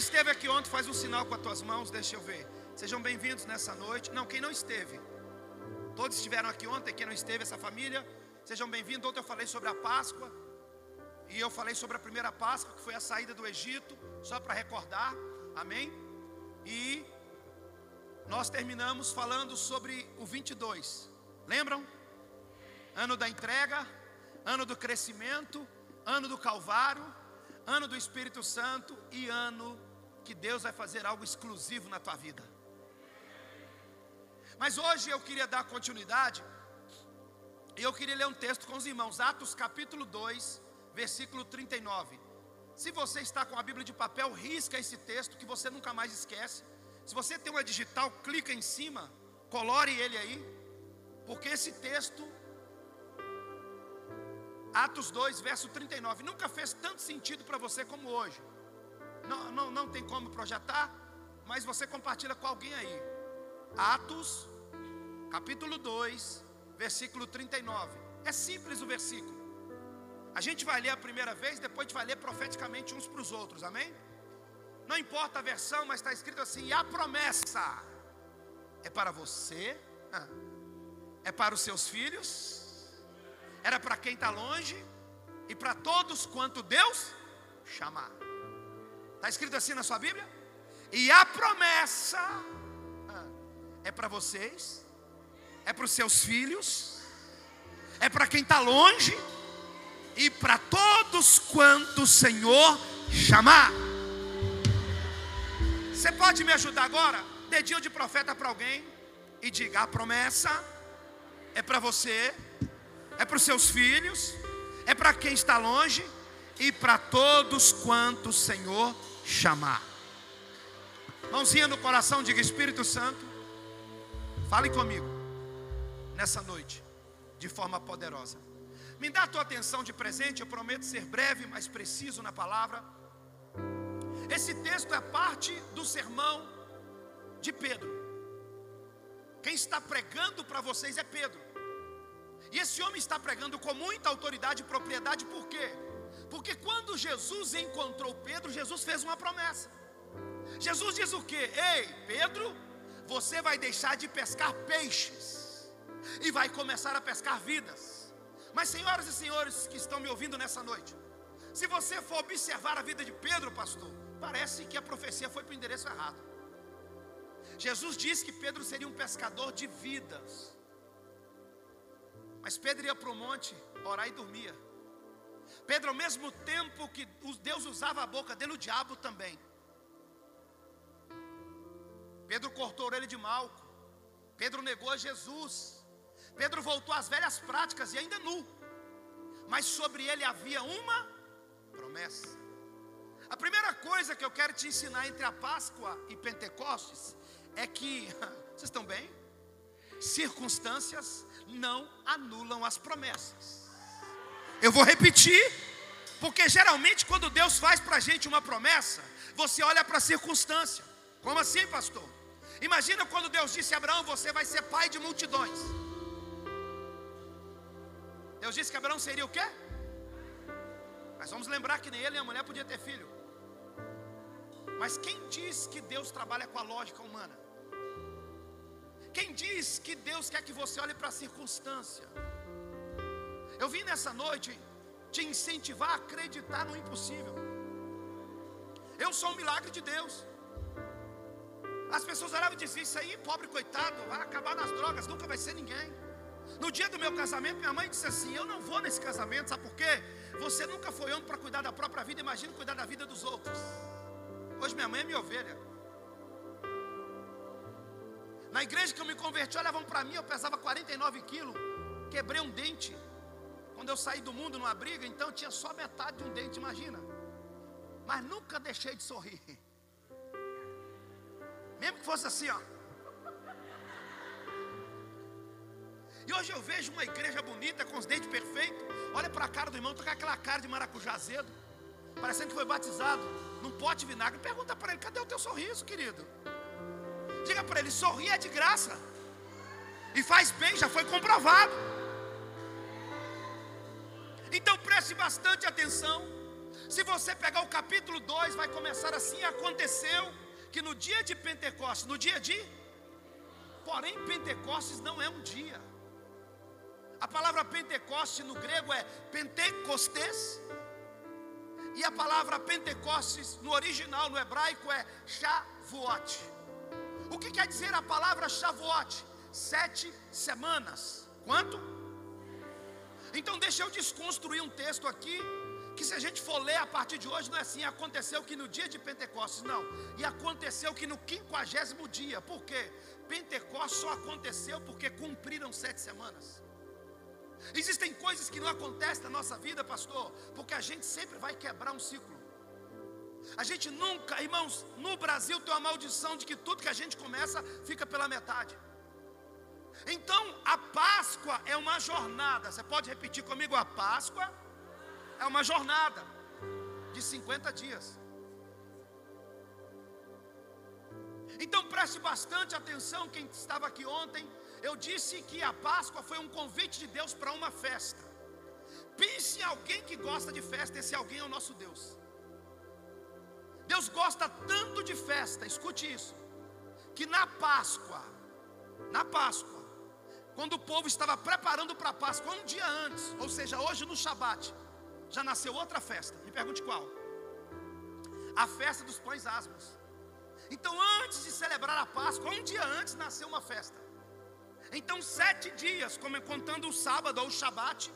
esteve aqui ontem, faz um sinal com as tuas mãos, deixa eu ver. Sejam bem-vindos nessa noite. Não, quem não esteve. Todos estiveram aqui ontem, quem não esteve, essa família. Sejam bem-vindos. Ontem eu falei sobre a Páscoa. E eu falei sobre a primeira Páscoa, que foi a saída do Egito, só para recordar. Amém? E nós terminamos falando sobre o 22. Lembram? Ano da entrega, ano do crescimento, ano do Calvário, ano do Espírito Santo e ano que Deus vai fazer algo exclusivo na tua vida. Mas hoje eu queria dar continuidade, e eu queria ler um texto com os irmãos, Atos capítulo 2, versículo 39. Se você está com a Bíblia de papel, risca esse texto que você nunca mais esquece. Se você tem uma digital, clica em cima, colore ele aí, porque esse texto Atos 2, verso 39. Nunca fez tanto sentido para você como hoje. Não, não, não tem como projetar, mas você compartilha com alguém aí. Atos, capítulo 2, versículo 39. É simples o versículo. A gente vai ler a primeira vez, depois a gente vai ler profeticamente uns para os outros, amém? Não importa a versão, mas está escrito assim: e a promessa é para você, é para os seus filhos era para quem está longe e para todos quanto Deus chamar. Está escrito assim na sua Bíblia? E a promessa ah, é para vocês, é para os seus filhos, é para quem está longe e para todos quanto o Senhor chamar. Você pode me ajudar agora? Dedinho de profeta para alguém e diga: a promessa é para você é para os seus filhos, é para quem está longe e para todos quanto o Senhor chamar. Mãozinha no coração, diga Espírito Santo, fale comigo nessa noite, de forma poderosa. Me dá a tua atenção de presente, eu prometo ser breve, mas preciso na palavra. Esse texto é parte do sermão de Pedro. Quem está pregando para vocês é Pedro. E esse homem está pregando com muita autoridade e propriedade, por quê? Porque quando Jesus encontrou Pedro, Jesus fez uma promessa. Jesus diz o quê? Ei, Pedro, você vai deixar de pescar peixes e vai começar a pescar vidas. Mas, senhoras e senhores que estão me ouvindo nessa noite, se você for observar a vida de Pedro, pastor, parece que a profecia foi para o endereço errado. Jesus disse que Pedro seria um pescador de vidas. Mas Pedro ia para o monte orar e dormia. Pedro, ao mesmo tempo que Deus usava a boca dele, o diabo também. Pedro cortou a orelha de Malco. Pedro negou a Jesus. Pedro voltou às velhas práticas e ainda nu. Mas sobre ele havia uma promessa. A primeira coisa que eu quero te ensinar entre a Páscoa e Pentecostes é que, vocês estão bem? Circunstâncias não anulam as promessas. Eu vou repetir, porque geralmente quando Deus faz para a gente uma promessa, você olha para a circunstância. Como assim, pastor? Imagina quando Deus disse a Abraão: Você vai ser pai de multidões. Deus disse que Abraão seria o quê? Mas vamos lembrar que nem ele nem a mulher podia ter filho. Mas quem diz que Deus trabalha com a lógica humana? Quem diz que Deus quer que você olhe para a circunstância? Eu vim nessa noite te incentivar a acreditar no impossível. Eu sou um milagre de Deus. As pessoas olhavam e diziam: Isso aí, pobre coitado, vai acabar nas drogas, nunca vai ser ninguém. No dia do meu casamento, minha mãe disse assim: Eu não vou nesse casamento, sabe por quê? Você nunca foi homem para cuidar da própria vida, imagina cuidar da vida dos outros. Hoje minha mãe é minha ovelha. Na igreja que eu me converti, olhavam para mim, eu pesava 49 quilos, quebrei um dente. Quando eu saí do mundo numa briga, então tinha só metade de um dente, imagina. Mas nunca deixei de sorrir. Mesmo que fosse assim, ó. E hoje eu vejo uma igreja bonita, com os dentes perfeitos. Olha para a cara do irmão, está com aquela cara de maracujá azedo. Parecendo que foi batizado num pote de vinagre. Pergunta para ele: cadê o teu sorriso, querido? Diga para ele: sorrir é de graça. E faz bem, já foi comprovado. Então preste bastante atenção. Se você pegar o capítulo 2, vai começar assim: aconteceu que no dia de Pentecostes, no dia de. Porém, Pentecostes não é um dia. A palavra Pentecoste no grego é Pentecostes. E a palavra Pentecostes no original, no hebraico, é Shavuot. O que quer dizer a palavra Shavuot? Sete semanas. Quanto? Então deixa eu desconstruir um texto aqui que se a gente for ler a partir de hoje, não é assim, aconteceu que no dia de Pentecostes, não. E aconteceu que no quinquagésimo dia, por quê? Pentecostes só aconteceu porque cumpriram sete semanas. Existem coisas que não acontecem na nossa vida, pastor, porque a gente sempre vai quebrar um ciclo. A gente nunca, irmãos, no Brasil tem uma maldição de que tudo que a gente começa fica pela metade. Então, a Páscoa é uma jornada. Você pode repetir comigo? A Páscoa é uma jornada de 50 dias. Então preste bastante atenção, quem estava aqui ontem, eu disse que a Páscoa foi um convite de Deus para uma festa. Pense em alguém que gosta de festa, esse alguém é o nosso Deus. Deus gosta tanto de festa, escute isso, que na Páscoa, na Páscoa, quando o povo estava preparando para a Páscoa um dia antes, ou seja, hoje no Shabat, já nasceu outra festa. Me pergunte qual? A festa dos pães asmos. Então, antes de celebrar a Páscoa, um dia antes nasceu uma festa. Então, sete dias, como contando o sábado ou o Shabat,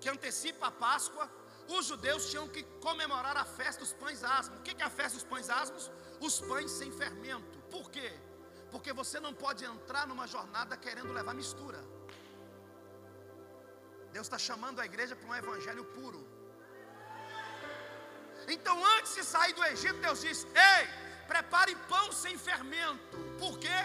que antecipa a Páscoa, os judeus tinham que comemorar a festa dos pães asmos. O que é a festa dos pães asmos? Os pães sem fermento. Por quê? Porque você não pode entrar numa jornada querendo levar mistura. Deus está chamando a igreja para um evangelho puro. Então, antes de sair do Egito, Deus disse: Ei, prepare pão sem fermento. Por quê?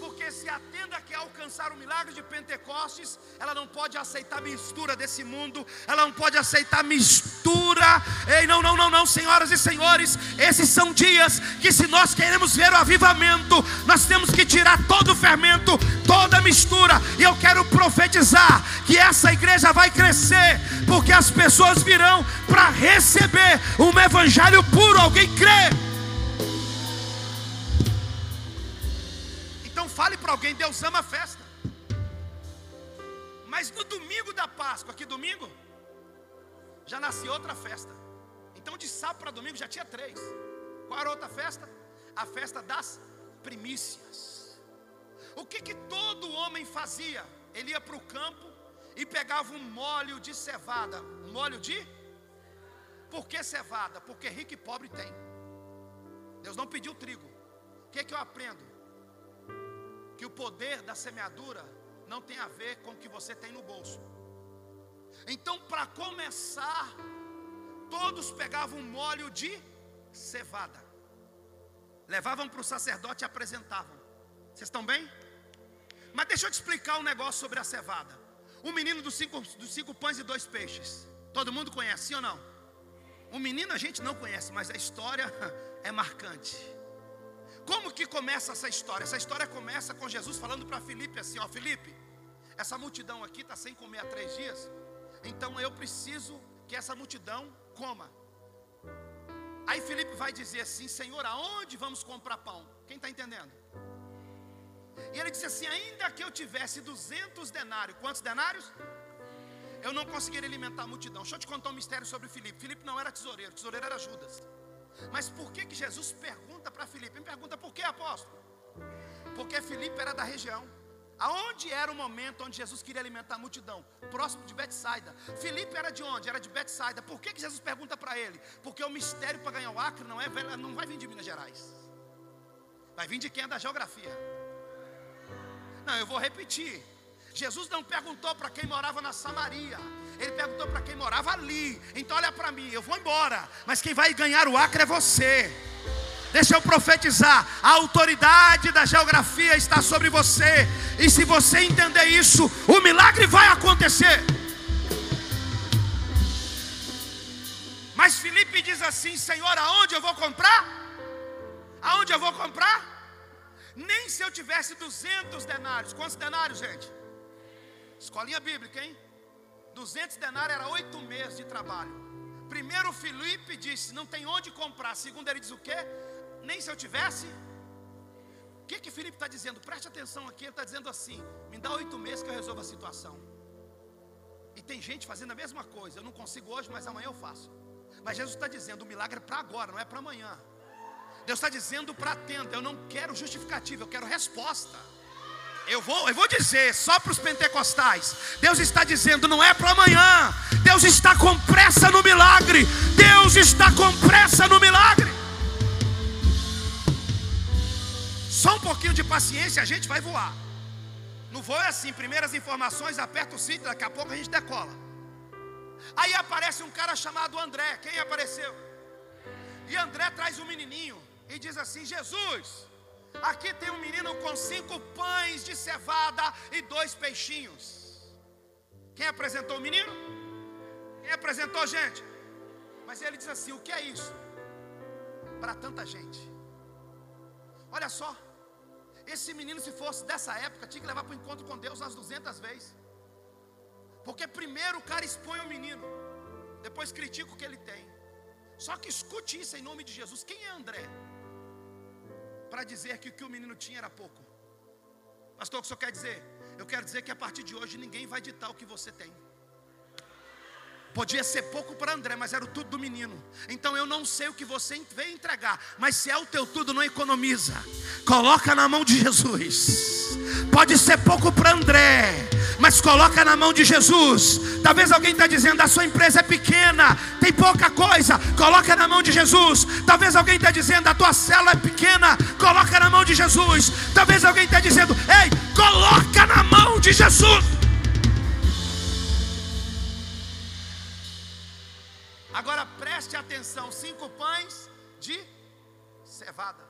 Porque se a tenda quer alcançar o milagre de Pentecostes, ela não pode aceitar mistura desse mundo, ela não pode aceitar mistura. Ei, não, não, não, não, senhoras e senhores, esses são dias que se nós queremos ver o avivamento, nós temos que tirar todo o fermento, toda a mistura. E eu quero profetizar que essa igreja vai crescer, porque as pessoas virão para receber um evangelho puro. Alguém crê? Fale para alguém, Deus ama a festa. Mas no domingo da Páscoa, que domingo? Já nasceu outra festa. Então de sábado para domingo já tinha três. Qual era a outra festa? A festa das primícias. O que, que todo homem fazia? Ele ia para o campo e pegava um molho de cevada. Um molho de? Por que cevada? Porque rico e pobre tem. Deus não pediu trigo. O que, que eu aprendo? Que o poder da semeadura não tem a ver com o que você tem no bolso. Então, para começar, todos pegavam um molho de cevada, levavam para o sacerdote e apresentavam. Vocês estão bem? Mas deixa eu te explicar um negócio sobre a cevada. O menino dos cinco, dos cinco pães e dois peixes. Todo mundo conhece, sim ou não? O menino a gente não conhece, mas a história é marcante. Como que começa essa história? Essa história começa com Jesus falando para Felipe assim: Ó, Felipe, essa multidão aqui está sem comer há três dias, então eu preciso que essa multidão coma. Aí Felipe vai dizer assim: Senhor, aonde vamos comprar pão? Quem está entendendo? E ele disse assim: ainda que eu tivesse 200 denários, quantos denários? Eu não conseguiria alimentar a multidão. Deixa eu te contar um mistério sobre Felipe. Felipe não era tesoureiro, tesoureiro era Judas. Mas por que, que Jesus pergunta para Filipe? Me pergunta por que, apóstolo? Porque Filipe era da região. Aonde era o momento onde Jesus queria alimentar a multidão? Próximo de Betsaida. Filipe era de onde? Era de Betsaida. Por que, que Jesus pergunta para ele? Porque o mistério para ganhar o Acre não, é, não vai vir de Minas Gerais. Vai vir de quem é da geografia. Não, eu vou repetir. Jesus não perguntou para quem morava na Samaria. Ele perguntou para quem morava ali. Então olha para mim, eu vou embora, mas quem vai ganhar o Acre é você. Deixa eu profetizar: a autoridade da geografia está sobre você, e se você entender isso, o milagre vai acontecer. Mas Felipe diz assim: Senhor, aonde eu vou comprar? Aonde eu vou comprar? Nem se eu tivesse 200 denários. Quantos denários, gente? Escolinha bíblica, hein? 200 denários era oito meses de trabalho. Primeiro Felipe disse: Não tem onde comprar. Segundo, ele diz o quê? Nem se eu tivesse. O que que Felipe está dizendo? Preste atenção aqui. Ele está dizendo assim: Me dá oito meses que eu resolvo a situação. E tem gente fazendo a mesma coisa. Eu não consigo hoje, mas amanhã eu faço. Mas Jesus está dizendo: o milagre é para agora, não é para amanhã. Deus está dizendo para atenta. Eu não quero justificativa, eu quero resposta. Eu vou, eu vou dizer só para os pentecostais. Deus está dizendo, não é para amanhã. Deus está com pressa no milagre. Deus está com pressa no milagre. Só um pouquinho de paciência, a gente vai voar. No voo é assim, primeiras informações, aperta o cinto, daqui a pouco a gente decola. Aí aparece um cara chamado André. Quem apareceu? E André traz um menininho e diz assim: Jesus, Aqui tem um menino com cinco pães de cevada e dois peixinhos. Quem apresentou o menino? Quem apresentou, gente? Mas ele diz assim: o que é isso? Para tanta gente. Olha só, esse menino, se fosse dessa época, tinha que levar para o encontro com Deus umas 200 vezes. Porque primeiro o cara expõe o menino, depois critica o que ele tem. Só que escute isso em nome de Jesus. Quem é André? Para dizer que o que o menino tinha era pouco. Pastor, o que o senhor quer dizer? Eu quero dizer que a partir de hoje ninguém vai ditar o que você tem. Podia ser pouco para André, mas era o tudo do menino. Então eu não sei o que você veio entregar, mas se é o teu tudo, não economiza. Coloca na mão de Jesus. Pode ser pouco para André, mas coloca na mão de Jesus. Talvez alguém está dizendo: a sua empresa é pequena, tem pouca coisa, coloca na mão de Jesus. Talvez alguém está dizendo: a tua célula é pequena, coloca na mão de Jesus. Talvez alguém está dizendo: ei, coloca na mão de Jesus. Agora preste atenção: cinco pães de cevada.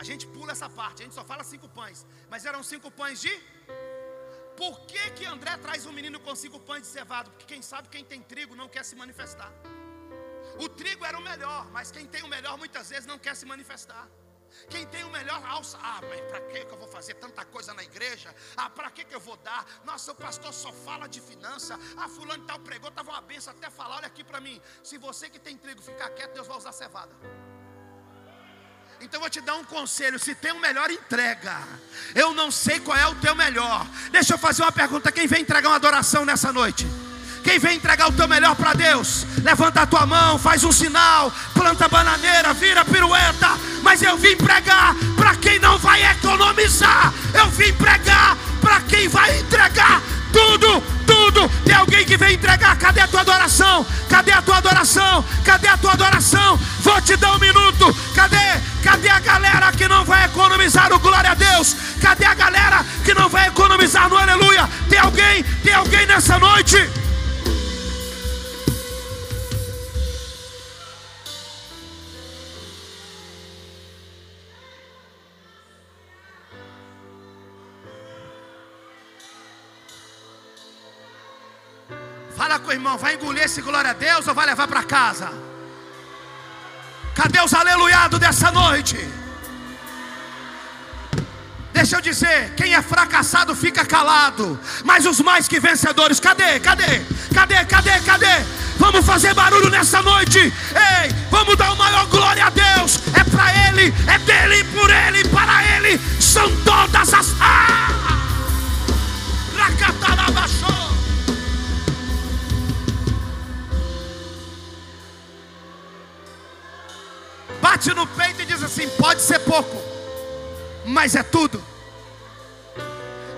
A gente pula essa parte, a gente só fala cinco pães, mas eram cinco pães de. Por que, que André traz um menino com cinco pães de cevado? Porque quem sabe quem tem trigo não quer se manifestar. O trigo era o melhor, mas quem tem o melhor muitas vezes não quer se manifestar. Quem tem o melhor alça, ah, mas para que eu vou fazer tanta coisa na igreja? Ah, para que eu vou dar? Nossa, o pastor só fala de finança. Ah, fulano tal pregou, estava uma benção até falar. Olha aqui para mim. Se você que tem trigo ficar quieto, Deus vai usar cevada. Então vou te dar um conselho: se tem o melhor, entrega. Eu não sei qual é o teu melhor. Deixa eu fazer uma pergunta: quem vem entregar uma adoração nessa noite? Quem vem entregar o teu melhor para Deus, levanta a tua mão, faz um sinal, planta bananeira, vira pirueta. Mas eu vim pregar para quem não vai economizar. Eu vim pregar para quem vai entregar tudo, tudo. Tem alguém que vem entregar? Cadê a tua adoração? Cadê a tua adoração? Cadê a tua adoração? Vou te dar um minuto. Cadê? Cadê a galera que não vai economizar o glória a Deus? Cadê a galera que não vai economizar no aleluia? Tem alguém? Tem alguém nessa noite? Irmão, vai engolir esse glória a Deus ou vai levar para casa? Cadê os aleluiados dessa noite? Deixa eu dizer, quem é fracassado fica calado, mas os mais que vencedores, cadê? Cadê? Cadê? Cadê? Cadê? Vamos fazer barulho nessa noite. Ei, vamos dar o maior glória a Deus. É para Ele, é dele, por Ele, para Ele. São todas as. Ah! Bate no peito e diz assim: pode ser pouco, mas é tudo.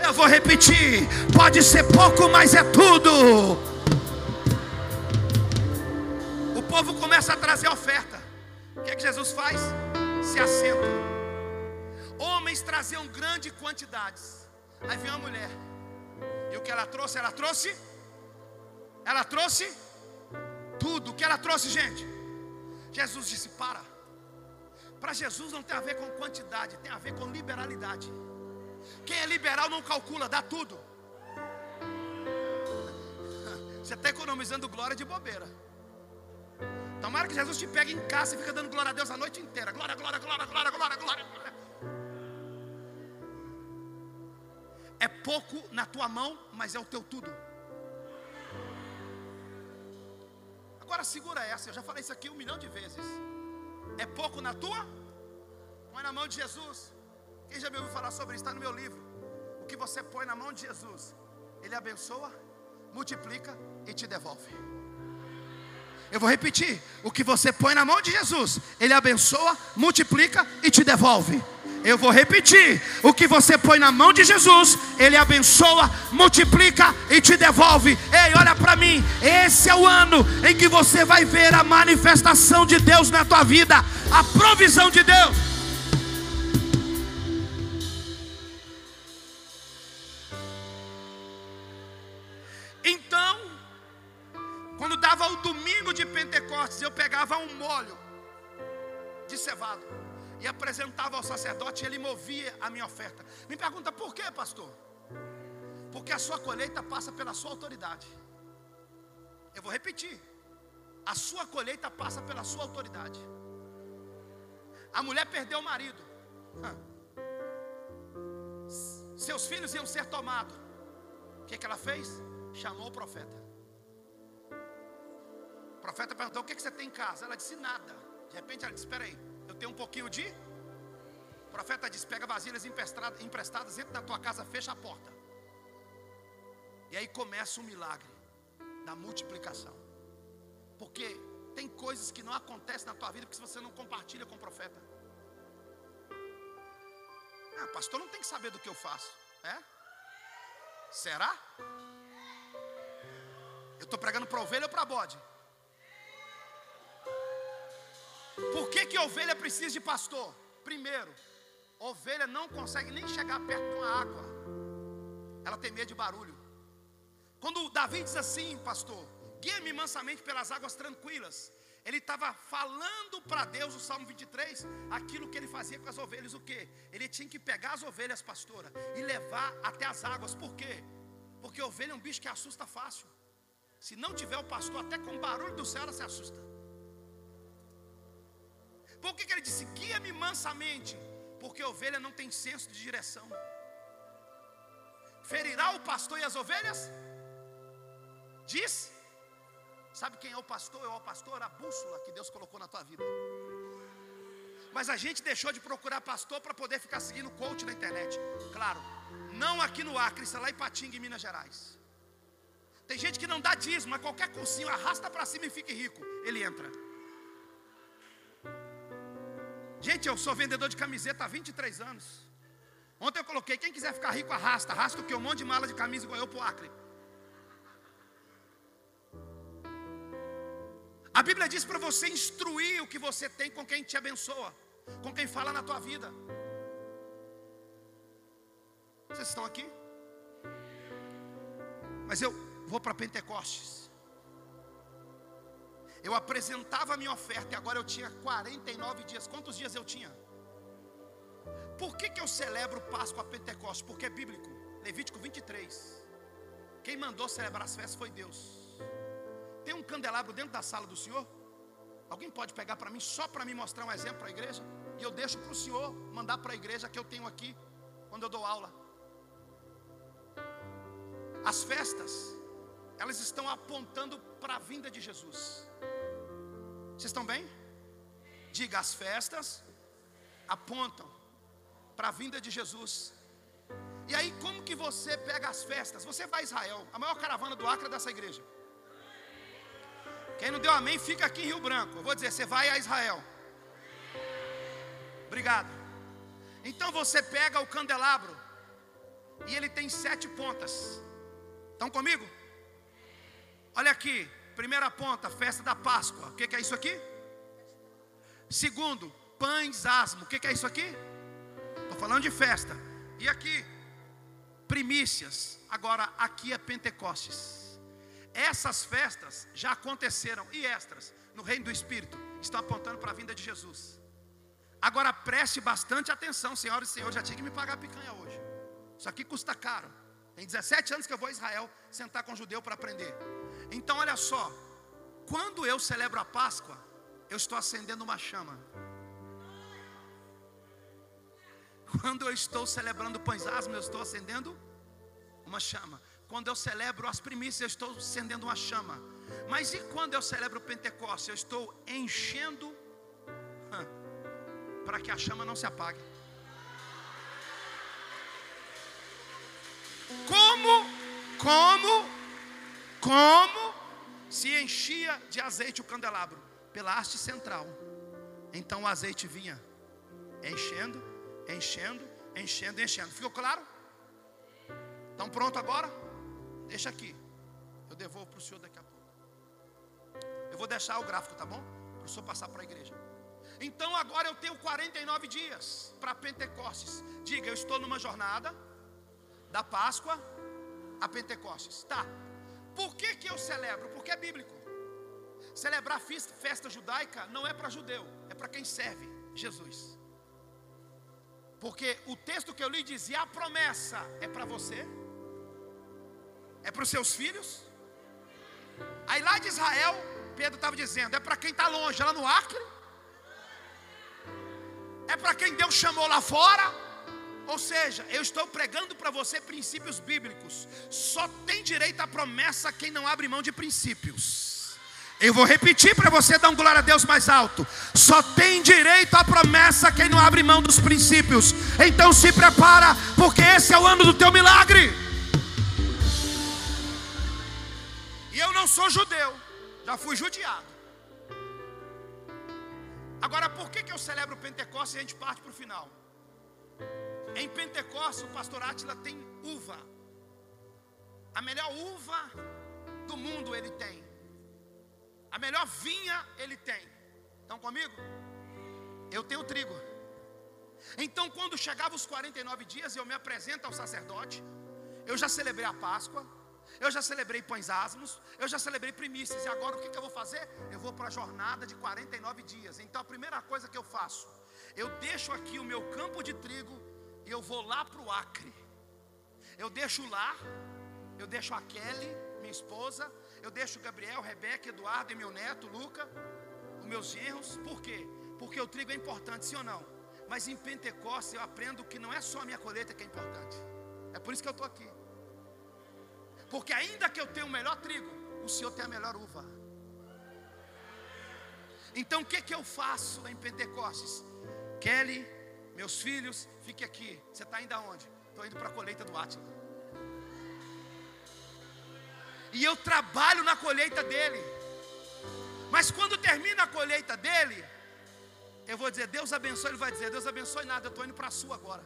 Eu vou repetir: pode ser pouco, mas é tudo. O povo começa a trazer oferta. O que é que Jesus faz? Se assenta. Homens traziam grandes quantidades. Aí vem uma mulher. E o que ela trouxe? Ela trouxe? Ela trouxe tudo. O que ela trouxe, gente? Jesus disse: Para. Para Jesus não tem a ver com quantidade, tem a ver com liberalidade. Quem é liberal não calcula, dá tudo. Você está economizando glória de bobeira. Tomara que Jesus te pegue em casa e fica dando glória a Deus a noite inteira. Glória, glória, glória, glória, glória, glória. É pouco na tua mão, mas é o teu tudo. Agora segura essa, eu já falei isso aqui um milhão de vezes. É pouco na tua? Põe na mão de Jesus. Quem já me ouviu falar sobre isso? Está no meu livro. O que você põe na mão de Jesus, Ele abençoa, multiplica e te devolve. Eu vou repetir: o que você põe na mão de Jesus, Ele abençoa, multiplica e te devolve. Eu vou repetir: o que você põe na mão de Jesus, Ele abençoa, multiplica e te devolve. Ei, olha para mim, esse é o ano em que você vai ver a manifestação de Deus na tua vida, a provisão de Deus. dava o domingo de Pentecostes, eu pegava um molho de cevado e apresentava ao sacerdote, e ele movia a minha oferta. Me pergunta por quê, pastor? Porque a sua colheita passa pela sua autoridade. Eu vou repetir. A sua colheita passa pela sua autoridade. A mulher perdeu o marido. Seus filhos iam ser tomados. O que, que ela fez? Chamou o profeta profeta perguntou: O que, que você tem em casa? Ela disse: Nada. De repente ela disse: Espera aí, eu tenho um pouquinho de. O profeta disse: Pega vasilhas emprestadas, entra na tua casa, fecha a porta. E aí começa o milagre da multiplicação. Porque tem coisas que não acontecem na tua vida porque você não compartilha com o profeta. Ah, pastor, não tem que saber do que eu faço. É? Será? Eu estou pregando para ovelha ou para bode? Por que, que ovelha precisa de pastor? Primeiro, ovelha não consegue nem chegar perto de uma água. Ela tem medo de barulho. Quando Davi diz assim, pastor, guia-me mansamente pelas águas tranquilas. Ele estava falando para Deus, o Salmo 23, aquilo que ele fazia com as ovelhas, o que? Ele tinha que pegar as ovelhas, pastora, e levar até as águas. Por quê? Porque ovelha é um bicho que assusta fácil. Se não tiver o pastor, até com o barulho do céu ela se assusta. Por que, que ele disse: guia-me mansamente? Porque a ovelha não tem senso de direção. Ferirá o pastor e as ovelhas? Diz. Sabe quem é o pastor? É o pastor, a bússola que Deus colocou na tua vida. Mas a gente deixou de procurar pastor para poder ficar seguindo coach na internet. Claro, não aqui no Acre, isso é lá em Patinga, em Minas Gerais. Tem gente que não dá dízimo, mas qualquer cursinho arrasta para cima e fique rico. Ele entra. Gente, eu sou vendedor de camiseta há 23 anos. Ontem eu coloquei: quem quiser ficar rico, arrasta. Arrasta o que? Um monte de mala de camisa igual eu para o Acre. A Bíblia diz para você instruir o que você tem com quem te abençoa, com quem fala na tua vida. Vocês estão aqui? Mas eu vou para Pentecostes. Eu apresentava a minha oferta e agora eu tinha 49 dias. Quantos dias eu tinha? Por que, que eu celebro Páscoa Pentecostes? Porque é bíblico. Levítico 23. Quem mandou celebrar as festas foi Deus. Tem um candelabro dentro da sala do Senhor? Alguém pode pegar para mim só para me mostrar um exemplo para a igreja? E eu deixo para o Senhor mandar para a igreja que eu tenho aqui quando eu dou aula. As festas, elas estão apontando para a vinda de Jesus. Vocês estão bem? Diga, as festas apontam para a vinda de Jesus. E aí, como que você pega as festas? Você vai a Israel, a maior caravana do Acre é dessa igreja. Quem não deu amém, fica aqui em Rio Branco. Eu vou dizer, você vai a Israel. Obrigado. Então você pega o candelabro e ele tem sete pontas. Estão comigo? Olha aqui, Primeira ponta, festa da Páscoa. O que, que é isso aqui? Segundo, pães asmo. O que, que é isso aqui? Estou falando de festa. E aqui, primícias. Agora, aqui é Pentecostes. Essas festas já aconteceram e extras no reino do Espírito estão apontando para a vinda de Jesus. Agora preste bastante atenção, senhoras e senhores. Já tinha que me pagar picanha hoje. Isso aqui custa caro. Tem 17 anos que eu vou a Israel sentar com um judeu para aprender. Então, olha só, quando eu celebro a Páscoa, eu estou acendendo uma chama. Quando eu estou celebrando pães asmos, eu estou acendendo uma chama. Quando eu celebro as primícias, eu estou acendendo uma chama. Mas e quando eu celebro o Pentecostes? Eu estou enchendo para que a chama não se apague. Como, como, como se enchia de azeite o candelabro? Pela haste central. Então o azeite vinha enchendo, enchendo, enchendo, enchendo. Ficou claro? Estão pronto agora? Deixa aqui. Eu devolvo para o senhor daqui a pouco. Eu vou deixar o gráfico, tá bom? Para o senhor passar para a igreja. Então agora eu tenho 49 dias para Pentecostes. Diga, eu estou numa jornada da Páscoa a Pentecostes. Tá. Por que, que eu celebro? Porque é bíblico. Celebrar festa judaica não é para judeu, é para quem serve Jesus. Porque o texto que eu li dizia: a promessa é para você, é para os seus filhos. Aí lá de Israel, Pedro estava dizendo: é para quem está longe, lá no Acre, é para quem Deus chamou lá fora. Ou seja, eu estou pregando para você princípios bíblicos. Só tem direito à promessa quem não abre mão de princípios. Eu vou repetir para você dar um glória a Deus mais alto. Só tem direito à promessa quem não abre mão dos princípios. Então se prepara, porque esse é o ano do teu milagre. E eu não sou judeu, já fui judiado. Agora, por que, que eu celebro o Pentecostes e a gente parte para o final? Em Pentecostes, o pastor Átila tem uva. A melhor uva do mundo ele tem. A melhor vinha ele tem. Estão comigo? Eu tenho trigo. Então, quando chegava os 49 dias, eu me apresento ao sacerdote. Eu já celebrei a Páscoa. Eu já celebrei pães asmos, eu já celebrei primícias, e agora o que, que eu vou fazer? Eu vou para a jornada de 49 dias. Então a primeira coisa que eu faço, eu deixo aqui o meu campo de trigo e eu vou lá para o Acre. Eu deixo lá, eu deixo a Kelly, minha esposa, eu deixo Gabriel, Rebeca, Eduardo e meu neto, Luca, os meus genros, por quê? Porque o trigo é importante, sim ou não? Mas em Pentecostes eu aprendo que não é só a minha colheita que é importante. É por isso que eu estou aqui. Porque ainda que eu tenha o melhor trigo, o Senhor tem a melhor uva. Então o que, que eu faço em Pentecostes? Kelly, meus filhos, fique aqui. Você está indo aonde? Estou indo para a colheita do Átila. E eu trabalho na colheita dele. Mas quando termina a colheita dele, eu vou dizer, Deus abençoe, ele vai dizer, Deus abençoe nada, eu estou indo para a sua agora.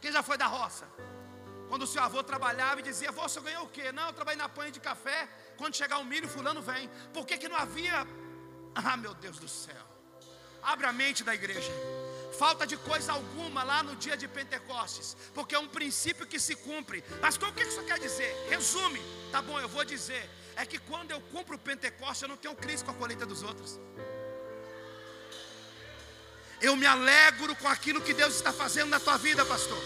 Quem já foi da roça? Quando o seu avô trabalhava e dizia, avô, você ganhou o quê? Não, eu trabalhei na panha de café. Quando chegar o milho, fulano vem. Por que, que não havia? Ah, meu Deus do céu. Abre a mente da igreja. Falta de coisa alguma lá no dia de Pentecostes. Porque é um princípio que se cumpre. Mas o que isso quer dizer? Resume. Tá bom, eu vou dizer. É que quando eu cumpro o Pentecostes, eu não tenho crise com a colheita dos outros. Eu me alegro com aquilo que Deus está fazendo na tua vida, pastor.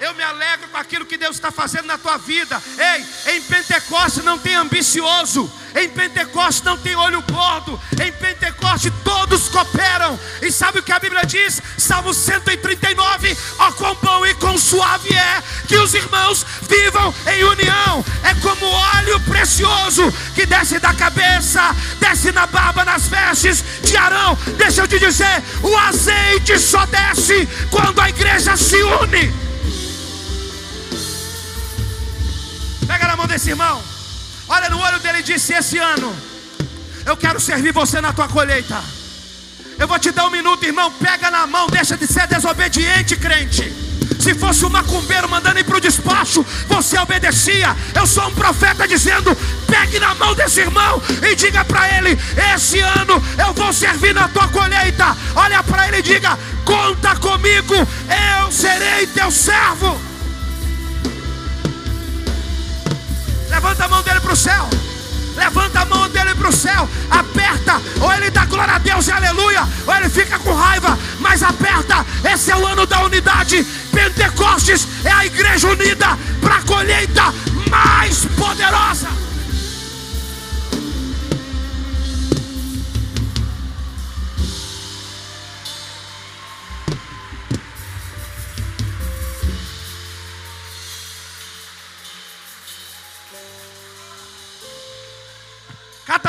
Eu me alegro com aquilo que Deus está fazendo na tua vida. Ei, em Pentecoste não tem ambicioso. Em Pentecoste não tem olho gordo. Em Pentecoste todos cooperam. E sabe o que a Bíblia diz? Salmo 139: Ó quão bom e quão suave é que os irmãos vivam em união. É como óleo precioso que desce da cabeça, desce na barba, nas vestes de Arão. Deixa eu te dizer: o azeite só desce quando a igreja se une. Pega na mão desse irmão. Olha no olho dele e disse: Esse ano eu quero servir você na tua colheita. Eu vou te dar um minuto, irmão. Pega na mão, deixa de ser desobediente, crente. Se fosse um macumbeiro mandando ir para o despacho, você obedecia. Eu sou um profeta dizendo: pegue na mão desse irmão e diga para ele: Esse ano eu vou servir na tua colheita. Olha para ele e diga: Conta comigo, eu serei teu servo. Levanta a mão dele para o céu. Levanta a mão dele para o céu. Aperta. Ou ele dá glória a Deus e aleluia. Ou ele fica com raiva. Mas aperta. Esse é o ano da unidade. Pentecostes é a igreja unida para a colheita mais poderosa.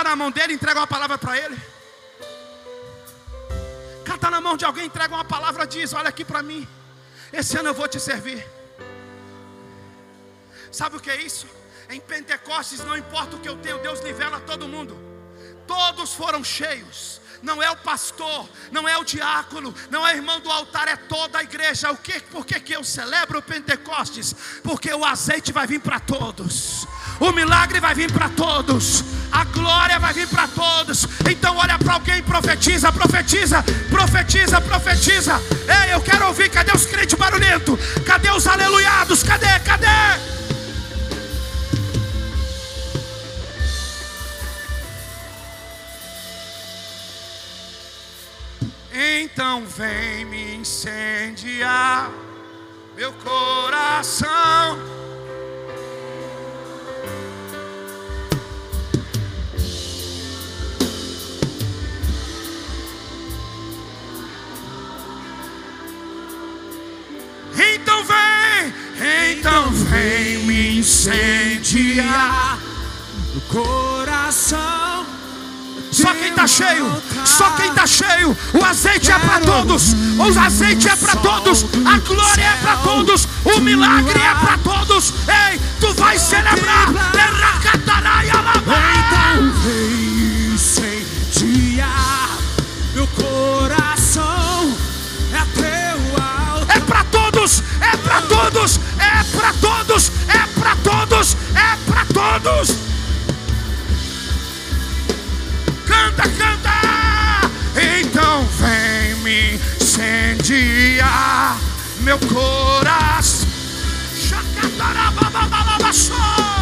Na mão dele entrega uma palavra para ele. Cata na mão de alguém, entrega uma palavra, diz: Olha aqui para mim. Esse ano eu vou te servir. Sabe o que é isso? Em Pentecostes, não importa o que eu tenho, Deus nivela todo mundo. Todos foram cheios não é o pastor, não é o diácono, não é irmão do altar, é toda a igreja. O que, por que, que eu celebro Pentecostes? Porque o azeite vai vir para todos, o milagre vai vir para todos, a glória vai vir para todos. Então olha para alguém, profetiza, profetiza, profetiza, profetiza. Ei, eu quero ouvir, cadê os crentes barulhentos? Cadê os aleluiados? Cadê? Cadê? Então vem me incendiar meu coração. Então vem, então vem me incendiar no coração. Só quem está cheio, só quem está cheio. O azeite é para todos, o azeite é para todos, a glória é para todos, o milagre é para todos. Ei, tu vai celebrar. Então vem incendiar meu coração. Todos, é para todos, é para todos, é para todos, é para todos. canta, canta. Então vem me incendiar meu coração. A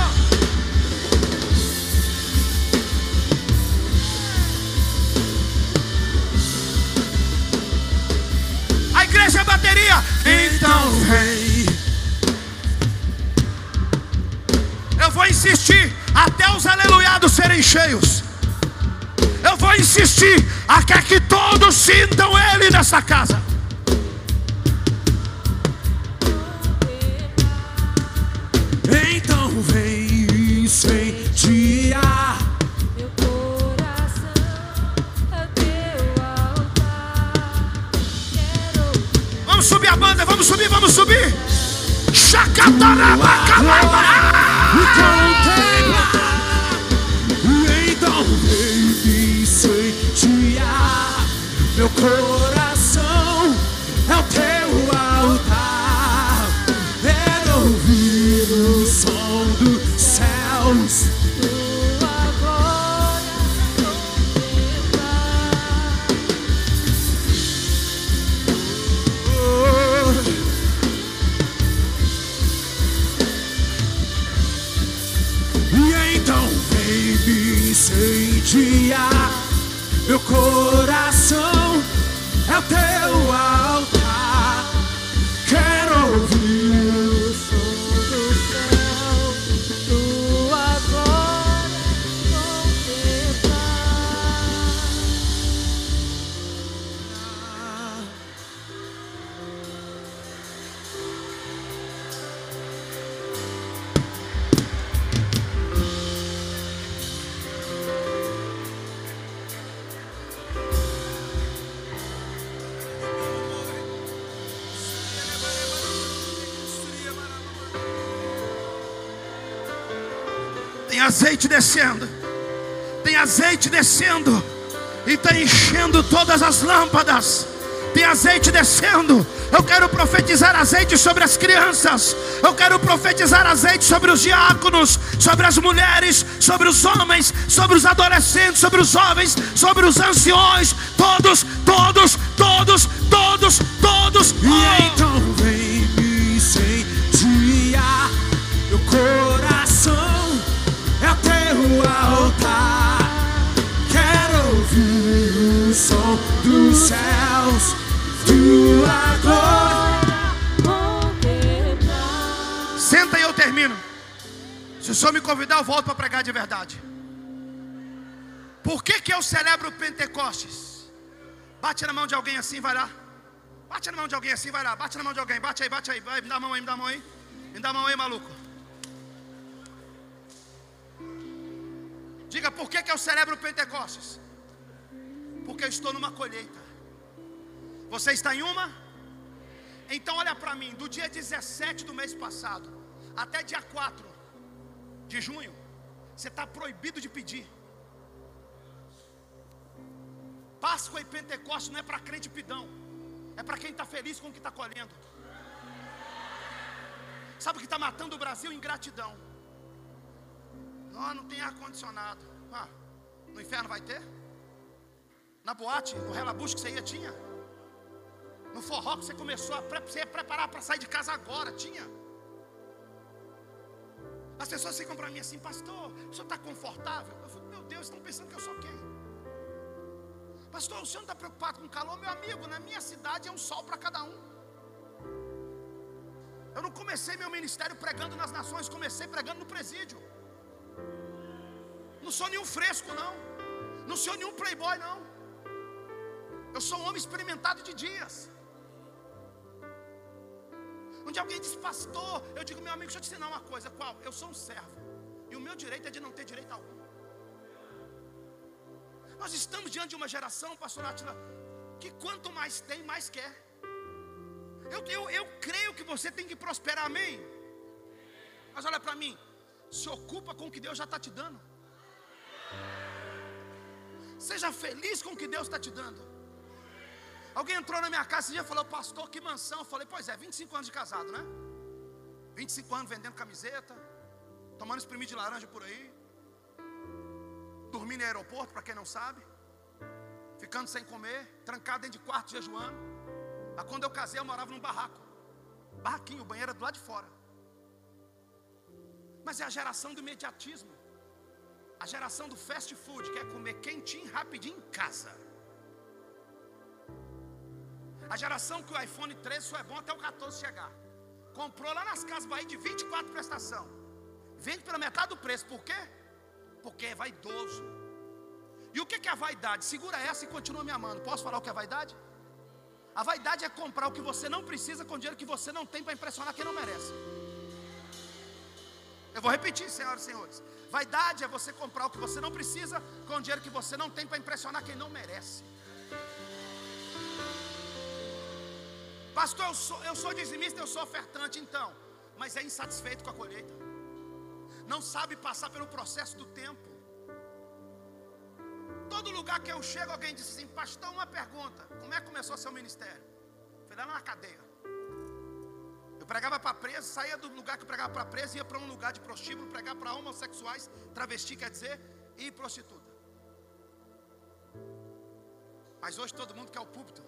igreja bateria. Então vem. Eu vou insistir até os aleluiados serem cheios. Eu vou insistir até que todos sintam Ele nessa casa. Vamos subir, vamos subir. Então vem incendiar meu coração coração. É o teu descendo. E está enchendo todas as lâmpadas. Tem azeite descendo. Eu quero profetizar azeite sobre as crianças. Eu quero profetizar azeite sobre os diáconos, sobre as mulheres, sobre os homens, sobre os adolescentes, sobre os jovens, sobre os anciões. Todos, todos, todos, todos, todos. E então vem me incendiar meu coração é teu altar. Céus. Senta e eu termino. Se o senhor me convidar, eu volto para pregar de verdade. Por que, que eu celebro Pentecostes? Bate na mão de alguém assim, vai lá. Bate na mão de alguém assim, vai lá. Bate na mão de alguém, bate aí, bate aí. Vai, me dá a mão aí, me dá a mão aí. Me dá a mão aí, maluco. Diga por que, que eu celebro Pentecostes? Porque eu estou numa colheita. Você está em uma? Então olha para mim, do dia 17 do mês passado até dia 4 de junho, você está proibido de pedir. Páscoa e Pentecostes não é para crente pidão, é para quem está feliz com o que está colhendo. Sabe o que está matando o Brasil? Ingratidão. Não, não tem ar-condicionado. Ah, no inferno vai ter? Na boate, no relabucho que você ia, tinha? No forró que você começou a você ia preparar para sair de casa agora, tinha? As pessoas ficam para mim assim, pastor, o senhor está confortável? Eu falo, meu Deus, estão pensando que eu sou quem? Pastor, o senhor não está preocupado com calor? Meu amigo, na minha cidade é um sol para cada um. Eu não comecei meu ministério pregando nas nações, comecei pregando no presídio. Não sou nenhum fresco, não. Não sou nenhum playboy, não. Eu sou um homem experimentado de dias. Onde alguém diz, pastor, eu digo, meu amigo, deixa eu te ensinar uma coisa. Qual? Eu sou um servo. E o meu direito é de não ter direito algum. Nós estamos diante de uma geração, pastor Atila, que quanto mais tem, mais quer. Eu, eu, eu creio que você tem que prosperar, amém? Mas olha para mim, se ocupa com o que Deus já está te dando. Seja feliz com o que Deus está te dando. Alguém entrou na minha casa e dia falou, pastor, que mansão. Eu falei, pois é, 25 anos de casado, né? 25 anos vendendo camiseta, tomando espremido de laranja por aí, dormindo em aeroporto, para quem não sabe, ficando sem comer, trancado dentro de quarto jejuando. Mas quando eu casei, eu morava num barraco. Barraquinho, o banheiro era do lado de fora. Mas é a geração do imediatismo. A geração do fast food quer comer quentinho, rapidinho em casa. A geração que o iPhone 13 só é bom até o 14 chegar. Comprou lá nas casas Bahia de 24 prestação. Vende pela metade do preço. Por quê? Porque é vaidoso. E o que é a vaidade? Segura essa e continua me amando. Posso falar o que é vaidade? A vaidade é comprar o que você não precisa com dinheiro que você não tem para impressionar quem não merece. Eu vou repetir, senhoras e senhores. Vaidade é você comprar o que você não precisa com dinheiro que você não tem para impressionar quem não merece. Pastor, eu sou, eu sou dizimista, eu sou ofertante, então, mas é insatisfeito com a colheita, não sabe passar pelo processo do tempo. Todo lugar que eu chego, alguém diz assim: Pastor, uma pergunta: Como é que começou seu ministério? Foi lá na cadeia. Eu pregava para preso, saía do lugar que eu pregava para preso, ia para um lugar de prostíbulo, pregar para homossexuais, travesti quer dizer, e prostituta. Mas hoje todo mundo quer o púlpito.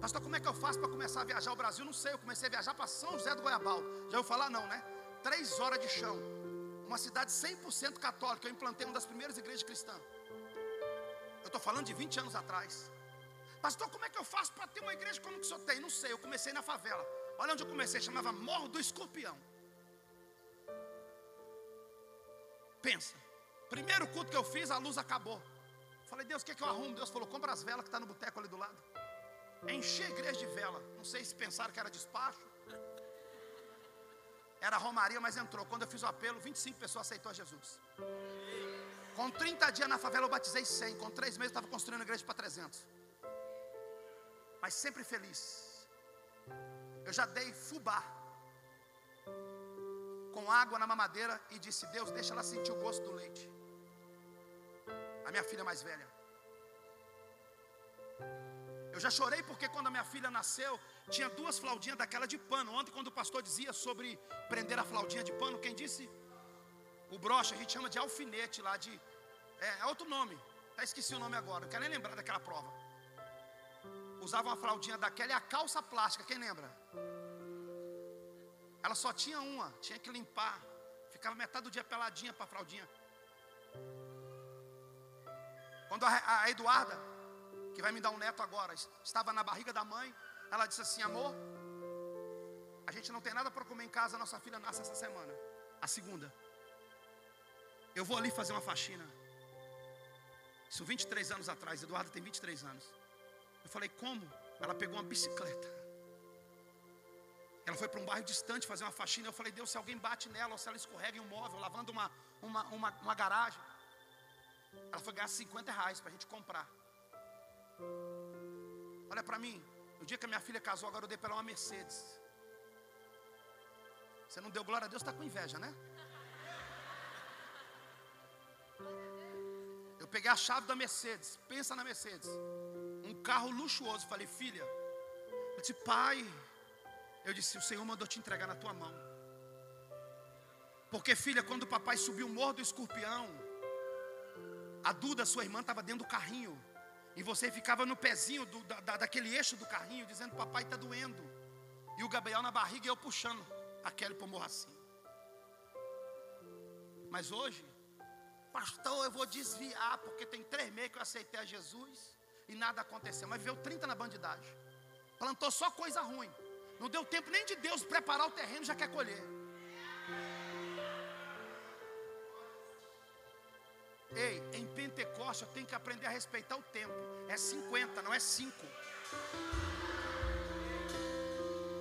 Pastor, como é que eu faço para começar a viajar ao Brasil? Não sei, eu comecei a viajar para São José do Goiabal. Já ouviu falar? Não, né? Três horas de chão. Uma cidade 100% católica. Eu implantei uma das primeiras igrejas cristãs. Eu estou falando de 20 anos atrás. Pastor, como é que eu faço para ter uma igreja como que o senhor tem? Não sei, eu comecei na favela. Olha onde eu comecei, chamava Morro do Escorpião. Pensa, primeiro culto que eu fiz, a luz acabou. Falei, Deus, o que, é que eu arrumo? Deus falou, compra as velas que está no boteco ali do lado. Enchi a igreja de vela. Não sei se pensaram que era despacho. Era Romaria, mas entrou. Quando eu fiz o apelo, 25 pessoas aceitou Jesus. Com 30 dias na favela eu batizei 100. Com 3 meses eu estava construindo a igreja para 300. Mas sempre feliz. Eu já dei fubá. Com água na mamadeira e disse: Deus, deixa ela sentir o gosto do leite. A minha filha mais velha. Eu já chorei porque quando a minha filha nasceu, tinha duas flaldinhas daquela de pano. Ontem, quando o pastor dizia sobre prender a flaldinha de pano, quem disse? O broche, a gente chama de alfinete lá de. É, é outro nome. Até esqueci o nome agora, não quero nem lembrar daquela prova. Usava uma flaldinha daquela e a calça plástica, quem lembra? Ela só tinha uma, tinha que limpar. Ficava metade do dia peladinha para a fraldinha. Quando a, a Eduarda que vai me dar um neto agora, estava na barriga da mãe. Ela disse assim: Amor, a gente não tem nada para comer em casa, nossa filha nasce essa semana, a segunda. Eu vou ali fazer uma faxina. Isso 23 anos atrás, Eduardo tem 23 anos. Eu falei: Como? Ela pegou uma bicicleta. Ela foi para um bairro distante fazer uma faxina. Eu falei: Deus, se alguém bate nela ou se ela escorrega em um móvel, lavando uma, uma, uma, uma garagem. Ela foi ganhar 50 reais para a gente comprar. Olha para mim, no dia que a minha filha casou, agora eu dei para ela uma Mercedes. Você não deu glória a Deus, está com inveja, né? Eu peguei a chave da Mercedes, pensa na Mercedes, um carro luxuoso. Falei, filha, eu disse, pai, eu disse, o Senhor mandou te entregar na tua mão. Porque, filha, quando o papai subiu o morro do escorpião, a Duda, sua irmã, estava dentro do carrinho. E você ficava no pezinho do, da, daquele eixo do carrinho, dizendo: Papai está doendo. E o Gabriel na barriga e eu puxando a Kelly para o. Mas hoje, pastor, eu vou desviar, porque tem três meses que eu aceitei a Jesus e nada aconteceu. Mas veio 30 na bandidagem. Plantou só coisa ruim. Não deu tempo nem de Deus preparar o terreno, já quer colher. Ei, em Pentecoste eu tenho que aprender a respeitar o tempo. É 50, não é 5.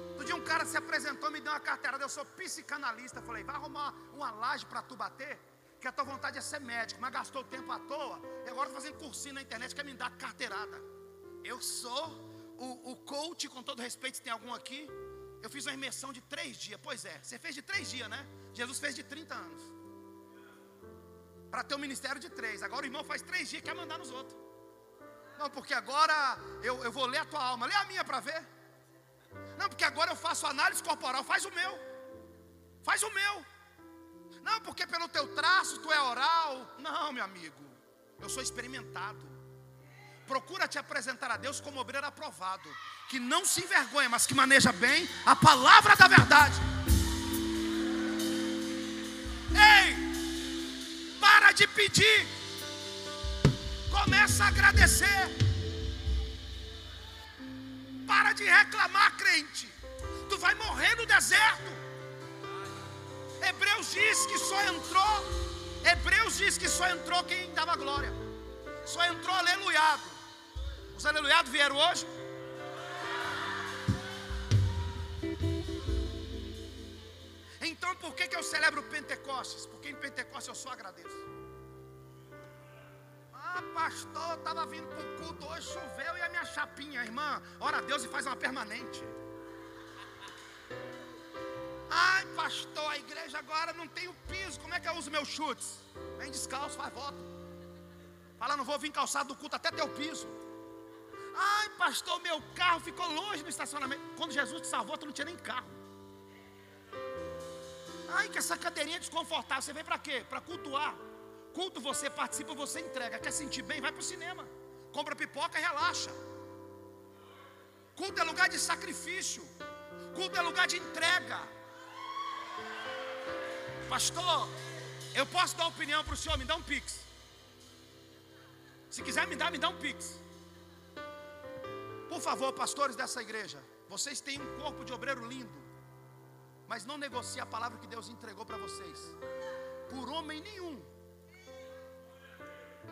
Outro dia um cara se apresentou, me deu uma carteirada, eu sou psicanalista. Falei, vai arrumar uma laje para tu bater, que a tua vontade é ser médico, mas gastou tempo à toa, e agora fazendo cursinho na internet, quer me dar carteirada. Eu sou o, o coach, com todo respeito, se tem algum aqui. Eu fiz uma imersão de três dias. Pois é, você fez de três dias, né? Jesus fez de 30 anos para ter um ministério de três. Agora o irmão faz três dias e quer mandar nos outros. Não, porque agora eu, eu vou ler a tua alma. Lê a minha para ver. Não, porque agora eu faço análise corporal. Faz o meu. Faz o meu. Não, porque pelo teu traço tu é oral. Não, meu amigo. Eu sou experimentado. Procura te apresentar a Deus como obreiro aprovado. Que não se envergonha, mas que maneja bem a palavra da verdade. De pedir. Começa a agradecer. Para de reclamar, crente. Tu vai morrer no deserto. Hebreus diz que só entrou. Hebreus diz que só entrou quem dava glória. Só entrou aleluiado. Os aleluiados vieram hoje? Então por que, que eu celebro Pentecostes? Porque em Pentecostes eu só agradeço. Ah, pastor, estava vindo para o culto, hoje choveu e a minha chapinha, irmã, ora a Deus e faz uma permanente. Ai, pastor, a igreja agora não tem o piso, como é que eu uso meus chutes? Vem descalço, faz voto. Fala, não vou vir calçado do culto até ter o piso. Ai, pastor, meu carro ficou longe do estacionamento. Quando Jesus te salvou, tu não tinha nem carro. Ai, que essa cadeirinha é desconfortável. Você vem para quê? Para cultuar. Culto você participa, você entrega. Quer sentir bem? Vai para o cinema. Compra pipoca e relaxa. Culto é lugar de sacrifício. Culto é lugar de entrega. Pastor, eu posso dar opinião para o senhor? Me dá um pix. Se quiser me dar, me dá um pix. Por favor, pastores dessa igreja, vocês têm um corpo de obreiro lindo, mas não negocie a palavra que Deus entregou para vocês. Por homem nenhum,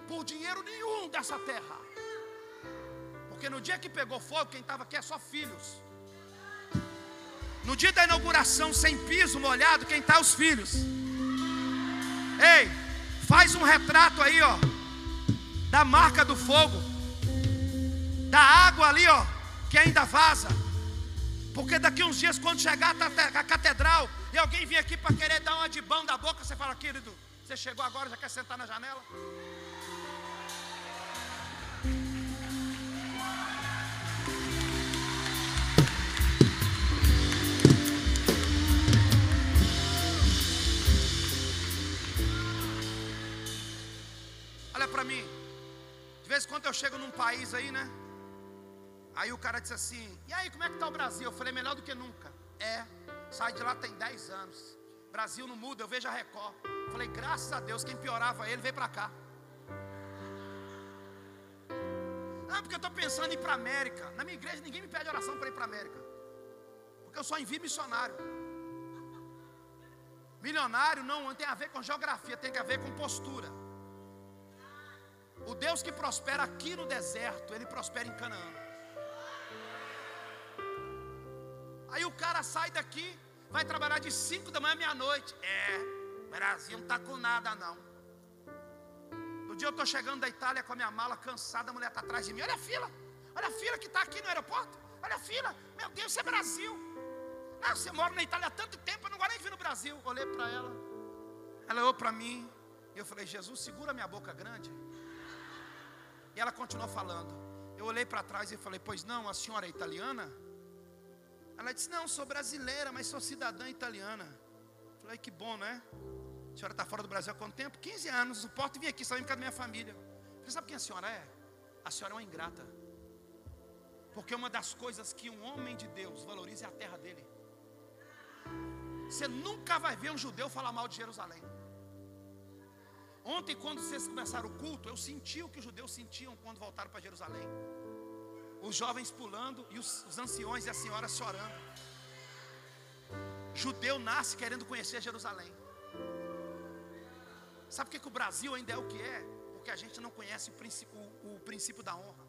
por dinheiro nenhum dessa terra. Porque no dia que pegou fogo, quem estava aqui é só filhos. No dia da inauguração, sem piso molhado, quem está os filhos. Ei, faz um retrato aí, ó, da marca do fogo, da água ali, ó, que ainda vaza. Porque daqui uns dias, quando chegar a catedral e alguém vir aqui para querer dar uma de bão da boca, você fala, querido, você chegou agora, já quer sentar na janela? Para mim. De vez em quando eu chego num país aí, né? Aí o cara disse assim: E aí, como é que está o Brasil? Eu falei: Melhor do que nunca. É, sai de lá tem 10 anos. Brasil não muda, eu vejo a Record. Eu falei: Graças a Deus, quem piorava ele veio para cá. Ah, porque eu estou pensando em ir para América. Na minha igreja ninguém me pede oração para ir para América. Porque eu só envio missionário. Milionário não tem a ver com geografia, tem a ver com postura. O Deus que prospera aqui no deserto, ele prospera em Canaã. Aí o cara sai daqui, vai trabalhar de 5 da manhã à meia-noite. É, Brasil não está com nada não. No dia eu estou chegando da Itália com a minha mala cansada, a mulher está atrás de mim. Olha a fila, olha a fila que está aqui no aeroporto. Olha a fila, meu Deus, isso é Brasil. Ah, você mora na Itália há tanto tempo, eu não gosto nem vir no Brasil. Olhei para ela, ela olhou para mim, e eu falei, Jesus, segura minha boca grande. E ela continuou falando. Eu olhei para trás e falei, pois não, a senhora é italiana? Ela disse, não, sou brasileira, mas sou cidadã italiana. Falei, que bom, né? A senhora está fora do Brasil há quanto tempo? 15 anos. O porto vim aqui, só vim por causa da minha família. Você sabe quem a senhora é? A senhora é uma ingrata. Porque uma das coisas que um homem de Deus valoriza é a terra dele. Você nunca vai ver um judeu falar mal de Jerusalém. Ontem, quando vocês começaram o culto, eu senti o que os judeus sentiam quando voltaram para Jerusalém. Os jovens pulando e os, os anciões e as senhoras chorando. Judeu nasce querendo conhecer Jerusalém. Sabe por que, que o Brasil ainda é o que é? Porque a gente não conhece o o, o princípio da honra.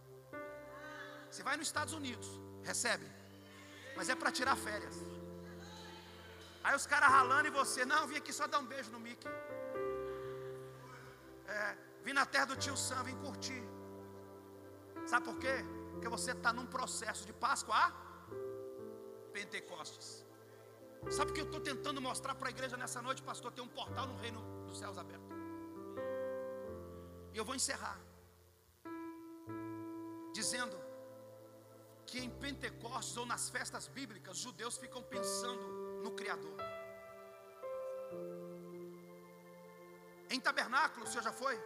Você vai nos Estados Unidos, recebe, mas é para tirar férias. Aí os caras ralando e você, não, vim aqui só dar um beijo no Mickey. É, vim na terra do tio Sam, vim curtir. Sabe por quê? Porque você está num processo de Páscoa a Pentecostes. Sabe o que eu estou tentando mostrar para a igreja nessa noite, pastor? Tem um portal no reino dos céus aberto. E eu vou encerrar. Dizendo que em Pentecostes ou nas festas bíblicas, judeus ficam pensando no Criador. Em tabernáculo, o senhor já foi?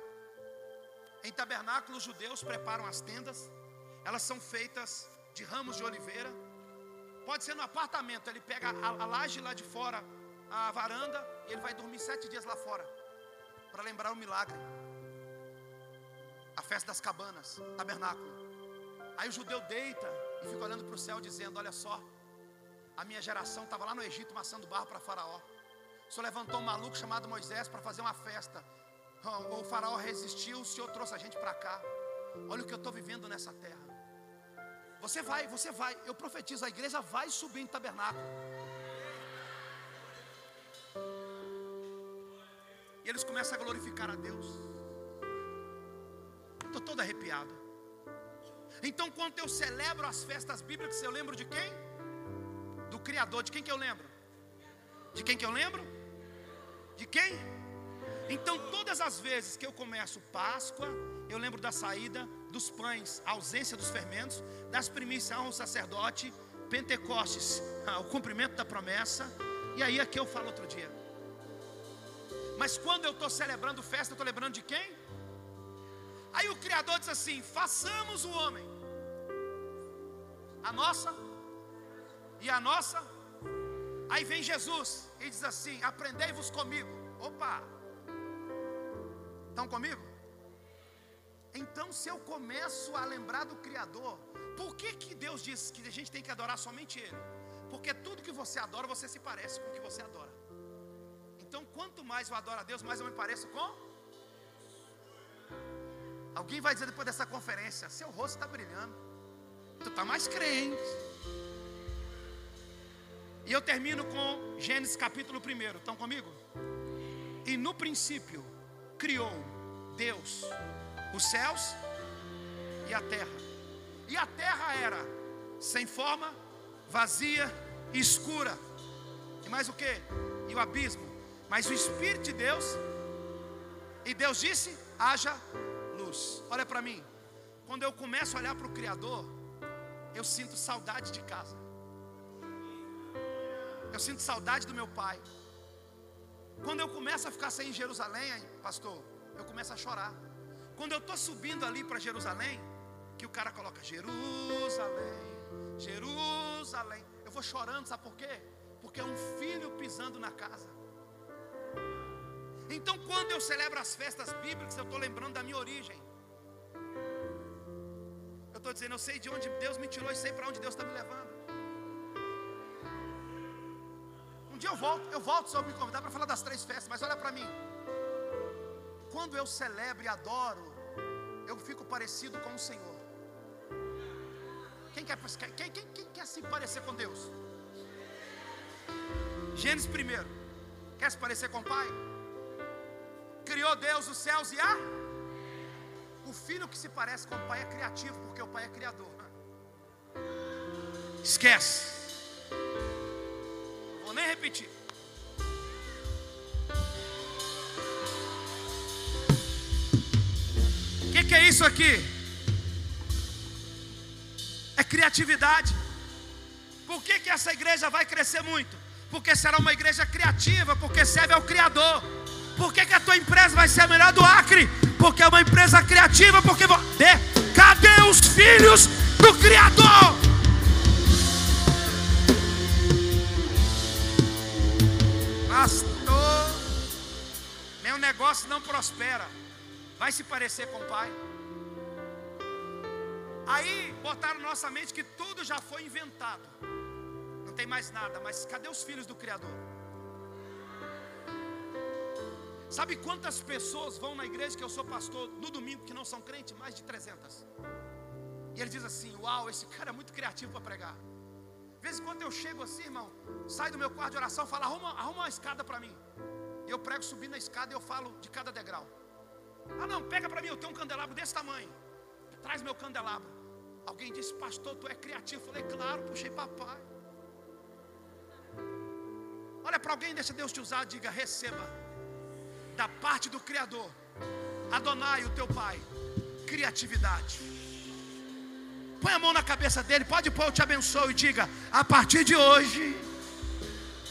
Em tabernáculo, os judeus preparam as tendas, elas são feitas de ramos de oliveira. Pode ser no apartamento, ele pega a, a laje lá de fora, a varanda, e ele vai dormir sete dias lá fora, para lembrar o milagre. A festa das cabanas, tabernáculo. Aí o judeu deita e fica olhando para o céu, dizendo: Olha só, a minha geração estava lá no Egito maçando barro para Faraó. O Senhor levantou um maluco chamado Moisés para fazer uma festa. O Faraó resistiu, o Senhor trouxe a gente para cá. Olha o que eu estou vivendo nessa terra. Você vai, você vai. Eu profetizo, a igreja vai subir em tabernáculo. E eles começam a glorificar a Deus. Estou todo arrepiado. Então, quando eu celebro as festas bíblicas, eu lembro de quem? Do Criador. De quem que eu lembro? De quem que eu lembro? De quem? Então, todas as vezes que eu começo Páscoa, eu lembro da saída dos pães, a ausência dos fermentos, das primícias ao sacerdote, Pentecostes, o cumprimento da promessa, e aí aqui eu falo outro dia. Mas quando eu estou celebrando festa, eu estou lembrando de quem? Aí o Criador diz assim: façamos o homem, a nossa e a nossa. Aí vem Jesus e diz assim: aprendei-vos comigo. Opa! Estão comigo? Então, se eu começo a lembrar do Criador, por que, que Deus diz que a gente tem que adorar somente Ele? Porque tudo que você adora, você se parece com o que você adora. Então, quanto mais eu adoro a Deus, mais eu me pareço com. Alguém vai dizer depois dessa conferência: seu rosto está brilhando, tu está mais crente. E eu termino com Gênesis capítulo 1. Estão comigo? E no princípio criou Deus os céus e a terra. E a terra era sem forma, vazia e escura. E mais o que? E o abismo. Mas o Espírito de Deus, e Deus disse: haja luz. Olha para mim. Quando eu começo a olhar para o Criador, eu sinto saudade de casa. Eu sinto saudade do meu pai. Quando eu começo a ficar sem Jerusalém, pastor, eu começo a chorar. Quando eu estou subindo ali para Jerusalém, que o cara coloca Jerusalém, Jerusalém, eu vou chorando, sabe por quê? Porque é um filho pisando na casa. Então, quando eu celebro as festas bíblicas, eu estou lembrando da minha origem. Eu estou dizendo, eu sei de onde Deus me tirou e sei para onde Deus está me levando. Um dia eu volto, eu volto só me convidar para falar das três festas, mas olha para mim. Quando eu celebro e adoro, eu fico parecido com o Senhor. Quem quer, quem, quem, quem quer se parecer com Deus? Gênesis primeiro. Quer se parecer com o Pai? Criou Deus os céus e a? O filho que se parece com o pai é criativo, porque o pai é criador. Esquece. Vou nem repetir. O que, que é isso aqui? É criatividade. Por que, que essa igreja vai crescer muito? Porque será uma igreja criativa, porque serve ao Criador. Por que, que a tua empresa vai ser a melhor do Acre? Porque é uma empresa criativa, porque. cadê os filhos do Criador? Meu negócio não prospera. Vai se parecer com o pai. Aí botaram nossa mente que tudo já foi inventado. Não tem mais nada, mas cadê os filhos do Criador? Sabe quantas pessoas vão na igreja que eu sou pastor no domingo que não são crentes? Mais de 300. E ele diz assim: Uau, esse cara é muito criativo para pregar. De vez em quando eu chego assim, irmão, sai do meu quarto de oração, fala, arruma, arruma uma escada para mim. Eu prego subindo a escada e eu falo de cada degrau. Ah, não, pega para mim, eu tenho um candelabro desse tamanho. Traz meu candelabro. Alguém disse, pastor, tu é criativo. Eu falei, claro, puxei papai. Olha para alguém, deixa Deus te usar, diga, receba da parte do Criador, Adonai, o teu Pai, criatividade. Põe a mão na cabeça dele, pode pôr, eu te abençoo e diga: a partir de hoje,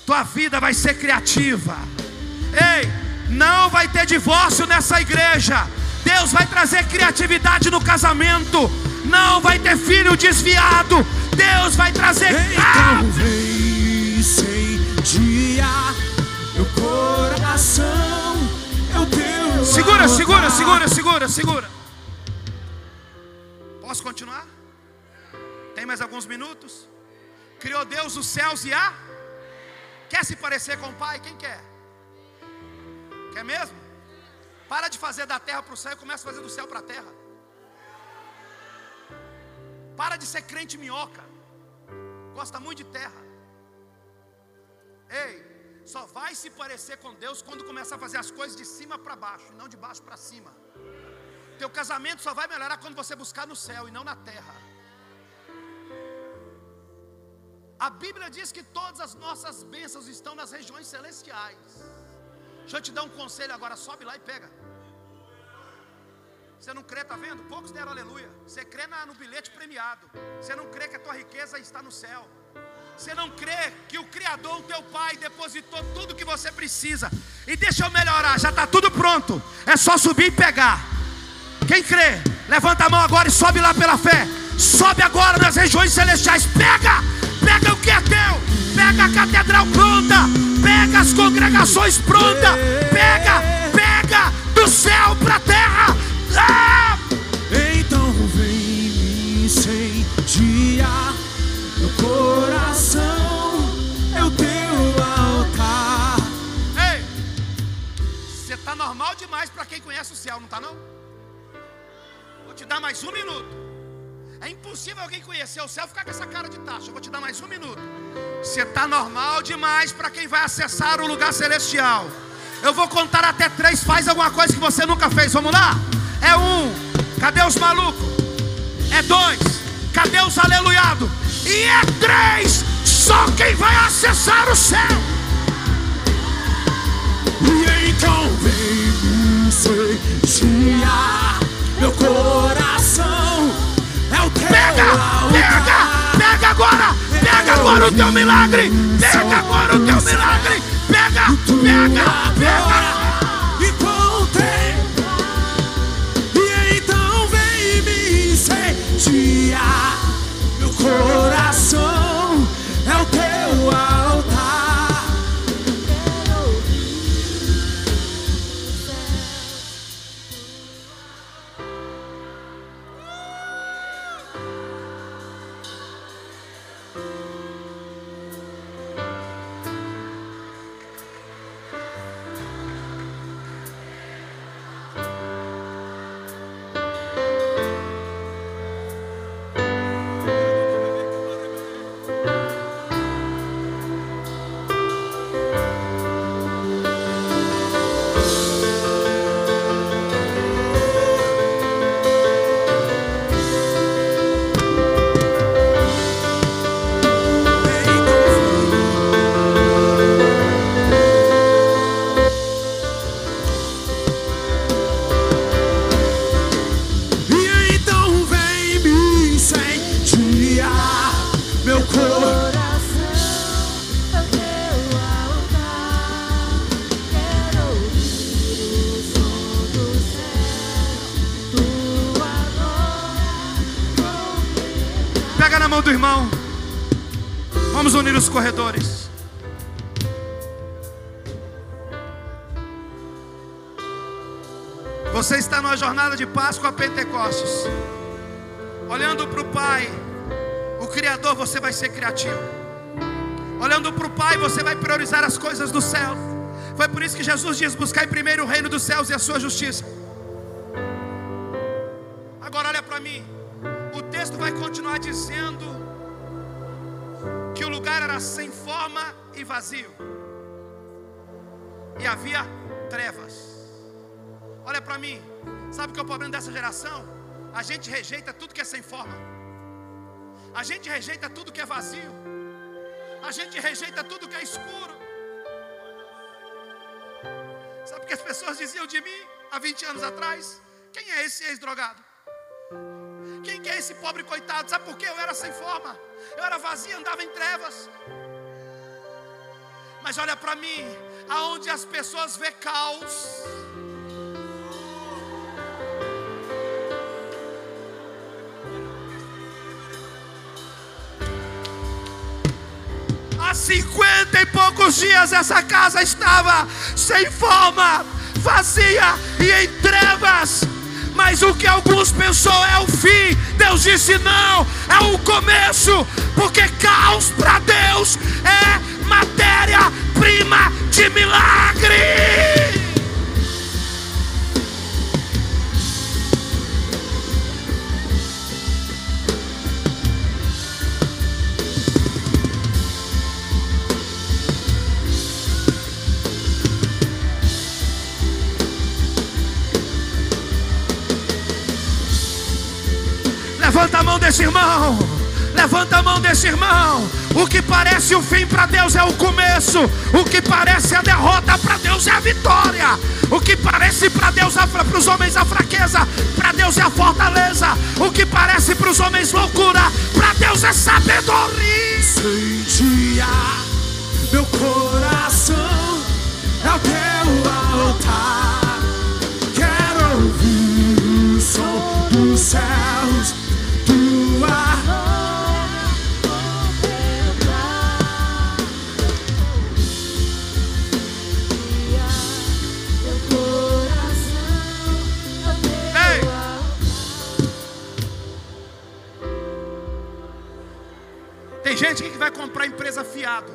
tua vida vai ser criativa. Ei, não vai ter divórcio nessa igreja. Deus vai trazer criatividade no casamento. Não vai ter filho desviado. Deus vai trazer. Ah! Então vem incendiar meu coração. Teu Segura, segura, segura, segura, segura. Posso continuar? Tem mais alguns minutos? Criou Deus os céus e a. Quer se parecer com o Pai? Quem quer? Quer mesmo? Para de fazer da terra para o céu e começa a fazer do céu para a terra. Para de ser crente minhoca. Gosta muito de terra. Ei, só vai se parecer com Deus quando começar a fazer as coisas de cima para baixo, e não de baixo para cima. Teu casamento só vai melhorar quando você buscar no céu e não na terra. A Bíblia diz que todas as nossas bênçãos estão nas regiões celestiais. Deixa eu te dar um conselho agora, sobe lá e pega. Você não crê, tá vendo? Poucos deram aleluia. Você crê na- no bilhete premiado. Você não crê que a tua riqueza está no céu. Você não crê que o Criador, o teu Pai, depositou tudo que você precisa. E deixa eu melhorar, já está tudo pronto. É só subir e pegar. Quem crê, levanta a mão agora e sobe lá pela fé. Sobe agora nas regiões celestiais. Pega, pega o que é teu. Pega a catedral pronta. Pega as congregações prontas. Pega, pega do céu para a terra. Ah! Então vem me incendiar meu coração. É o teu altar. Ei, você está normal demais para quem conhece o céu, não está não? Vou te dar mais um minuto. É impossível alguém conhecer o céu e ficar com essa cara de taxa. Eu vou te dar mais um minuto. Você está normal demais para quem vai acessar o lugar celestial. Eu vou contar até três. Faz alguma coisa que você nunca fez. Vamos lá? É um. Cadê os malucos? É dois. Cadê os aleluiados? E é três. Só quem vai acessar o céu. E então vem me meu coração. Pega, pega, pega agora, pega agora o teu milagre, pega agora o teu milagre, pega, pega, pega. Encontrei. Corredores. Você está numa jornada de Páscoa a Pentecostes. Olhando para o Pai, o Criador, você vai ser criativo. Olhando para o Pai, você vai priorizar as coisas do céu. Foi por isso que Jesus diz: buscar primeiro o reino dos céus e a sua justiça. Para mim. Sabe que é o problema dessa geração? A gente rejeita tudo que é sem forma. A gente rejeita tudo que é vazio. A gente rejeita tudo que é escuro. Sabe o que as pessoas diziam de mim há 20 anos atrás? Quem é esse ex-drogado? Quem que é esse pobre coitado? Sabe por quê? Eu era sem forma. Eu era vazio, andava em trevas. Mas olha para mim, aonde as pessoas vê caos, cinquenta e poucos dias essa casa estava sem forma, vazia e em trevas. Mas o que alguns pensou é o fim. Deus disse não, é o começo, porque caos para Deus é matéria-prima de milagre. Mão desse irmão. Levanta a mão desse irmão. O que parece o fim para Deus é o começo. O que parece a derrota para Deus é a vitória. O que parece para Deus para os homens a fraqueza, para Deus é a fortaleza. O que parece para os homens loucura, para Deus é sabedoria. Incendia meu coração é o teu altar. Quero ouvir o som dos céus, comprar empresa fiado.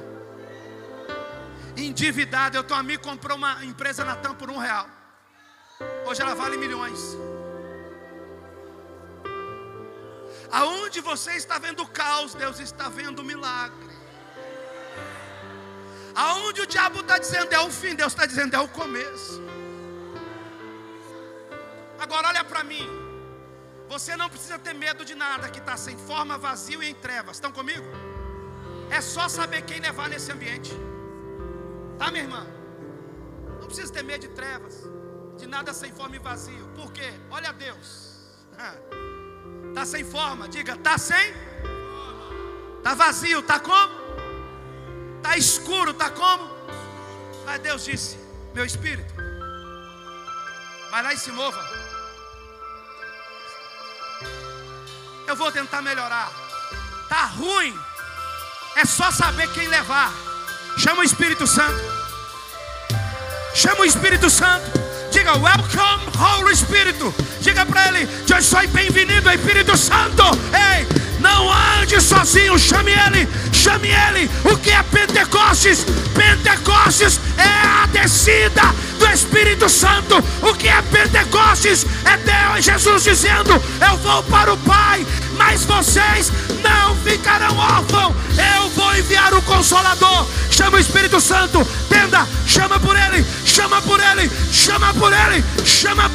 Endividado. Eu tenho um amigo comprou uma empresa na TAM por um real. Hoje ela vale milhões. Aonde você está vendo caos, Deus está vendo milagre. Aonde o diabo está dizendo é o fim, Deus está dizendo é o começo. Agora olha para mim. Você não precisa ter medo de nada que está sem forma, vazio e em trevas. Estão comigo? É só saber quem levar nesse ambiente. Tá, minha irmã? Não precisa ter medo de trevas, de nada sem forma e vazio. Por quê? Olha Deus. Tá sem forma, diga, tá sem? Tá vazio, tá como? Tá escuro, tá como? Mas Deus disse: Meu espírito, vai lá e se mova. Eu vou tentar melhorar. Tá ruim. É só saber quem levar. Chama o Espírito Santo. Chama o Espírito Santo. Diga, welcome, Holy Espírito. Diga para ele, eu sou bem-vindo, Espírito Santo. Sozinho, chame ele, chame ele. O que é Pentecostes? Pentecostes é a descida do Espírito Santo. O que é Pentecostes? É Deus, Jesus dizendo: Eu vou para o Pai, mas vocês não ficarão órfãos. Eu vou enviar o Consolador. Chama o Espírito Santo, tenda, chama por ele, chama por ele, chama por ele, chama.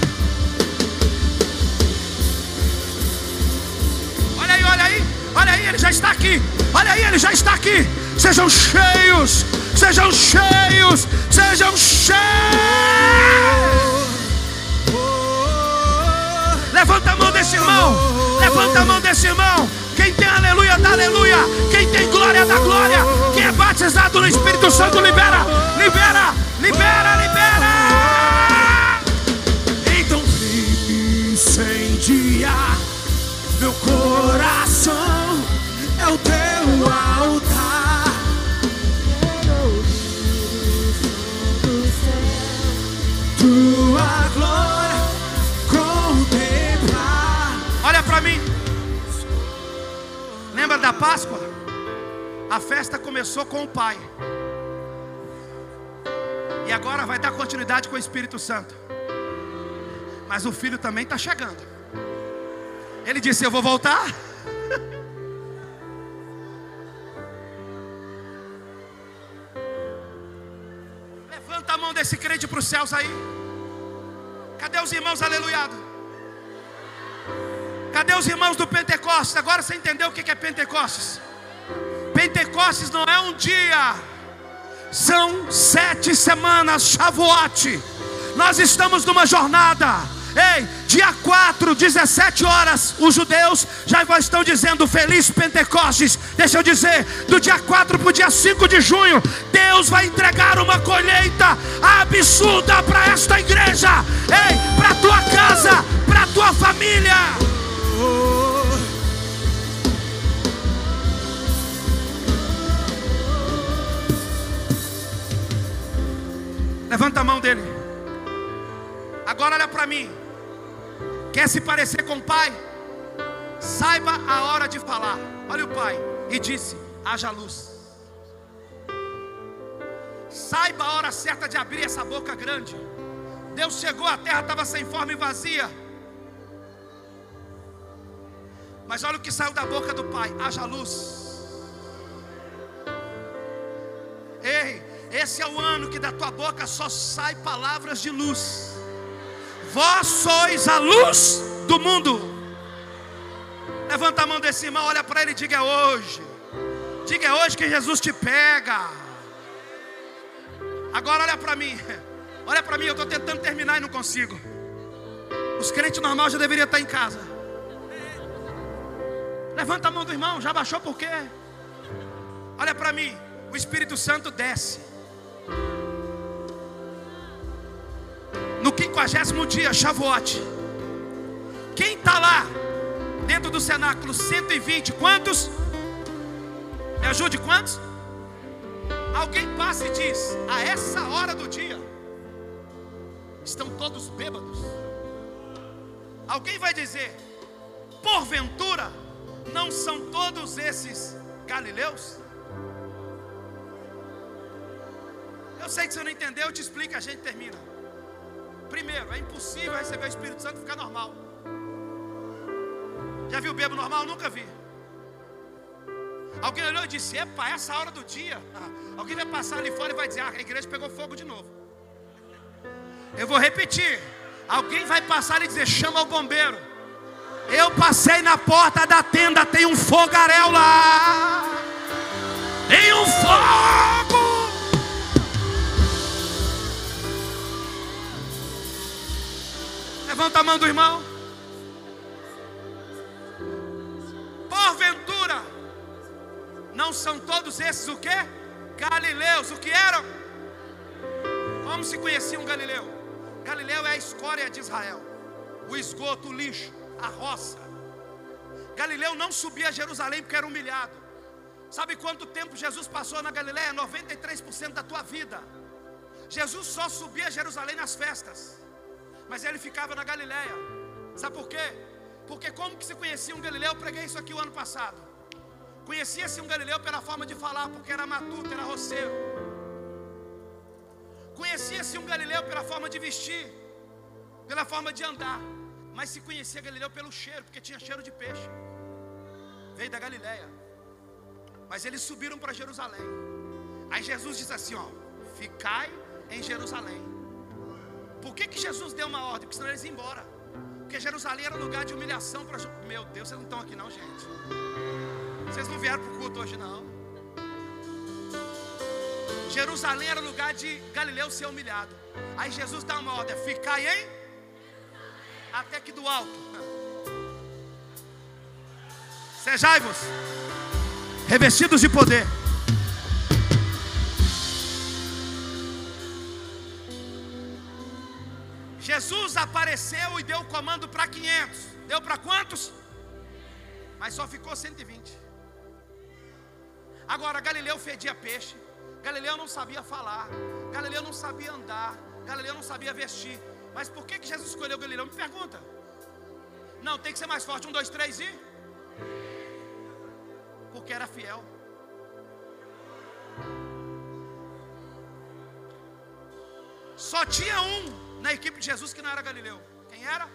Olha aí, olha aí, olha aí, ele já está aqui. Olha aí, ele já está aqui. Sejam cheios, sejam cheios, sejam cheios. Levanta a mão desse irmão. Levanta a mão desse irmão. Quem tem aleluia, dá aleluia. Quem tem glória, dá glória. Quem é batizado no Espírito Santo, libera, libera, libera, libera. Então vem incendiar meu coração ao teu altar. Quero ouvir o som do céu. Tua glória contemplar. Olha para mim. Lembra da Páscoa? A festa começou com o Pai. E agora vai dar continuidade com o Espírito Santo. Mas o filho também está chegando. Ele disse: Eu vou voltar. Levanta a mão desse crente para os céus aí. Cadê os irmãos aleluiado? Cadê os irmãos do Pentecostes? Agora você entendeu o que é Pentecostes? Pentecostes não é um dia, são sete semanas, Shavuot. Nós estamos numa jornada. Ei, dia 4, 17 horas, os judeus já estão dizendo Feliz Pentecostes. Deixa eu dizer, do dia 4 para o dia 5 de junho, Deus vai entregar uma colheita absurda para esta igreja. Ei, para tua casa, para tua família. Levanta a mão dele. Agora olha para mim. Quer se parecer com o pai? Saiba a hora de falar. Olha o pai. E disse: haja luz. Saiba a hora certa de abrir essa boca grande. Deus chegou, a terra estava sem forma e vazia. Mas olha o que saiu da boca do pai: haja luz. Ei, esse é o ano que da tua boca só sai palavras de luz. Vós sois a luz do mundo. Levanta a mão desse irmão, olha para ele e diga: é hoje. Diga: é hoje que Jesus te pega. Agora olha para mim. Olha para mim, eu estou tentando terminar e não consigo. Os crentes normais já deveriam estar em casa. Levanta a mão do irmão, já baixou por quê? Olha para mim, o Espírito Santo desce. No quinquagésimo dia, Shavuot. Quem está lá? Dentro do cenáculo, 120. Quantos? Me ajude, quantos? Alguém passa e diz: A essa hora do dia, estão todos bêbados. Alguém vai dizer: Porventura, não são todos esses galileus? Eu sei que você não entendeu, eu te explico, a gente termina. Primeiro, é impossível receber o Espírito Santo e ficar normal. Já viu bebo normal? Nunca vi. Alguém olhou e disse: Epa, essa hora do dia. Alguém vai passar ali fora e vai dizer: Ah, a igreja pegou fogo de novo. Eu vou repetir. Alguém vai passar e dizer: Chama o bombeiro. Eu passei na porta da tenda, tem um fogaréu lá. Tem um fogo. Levanta a mão do irmão. Porventura, não são todos esses o que? Galileus. O que eram? Como se conhecia um Galileu? Galileu é a escória de Israel, o esgoto, o lixo, a roça. Galileu não subia a Jerusalém porque era humilhado. Sabe quanto tempo Jesus passou na Galileia? 93% da tua vida. Jesus só subia a Jerusalém nas festas mas ele ficava na Galiléia. Sabe por quê? Porque como que se conhecia um Galileu? Eu preguei isso aqui o ano passado. Conhecia-se um Galileu pela forma de falar, porque era matuto, era roceiro. Conhecia-se um Galileu pela forma de vestir, pela forma de andar. Mas se conhecia Galileu pelo cheiro, porque tinha cheiro de peixe. Veio da Galiléia. Mas eles subiram para Jerusalém. Aí Jesus diz assim: ó, ficai em Jerusalém por que, que Jesus deu uma ordem? Porque senão eles iam embora. Porque Jerusalém era lugar de humilhação para. Meu Deus, vocês não estão aqui não, gente. Vocês não vieram para o culto hoje não. Jerusalém era lugar de Galileu ser humilhado. Aí Jesus dá uma ordem: ficai em. Até que do alto. Sejai-vos revestidos de poder. Jesus apareceu e deu o comando para 500. Deu para quantos? Mas só ficou 120. Agora, Galileu fedia peixe. Galileu não sabia falar. Galileu não sabia andar. Galileu não sabia vestir. Mas por que, que Jesus escolheu Galileu? Me pergunta. Não, tem que ser mais forte. Um, dois, três e. Porque era fiel. Só tinha um na equipe de Jesus que não era Galileu. Quem era?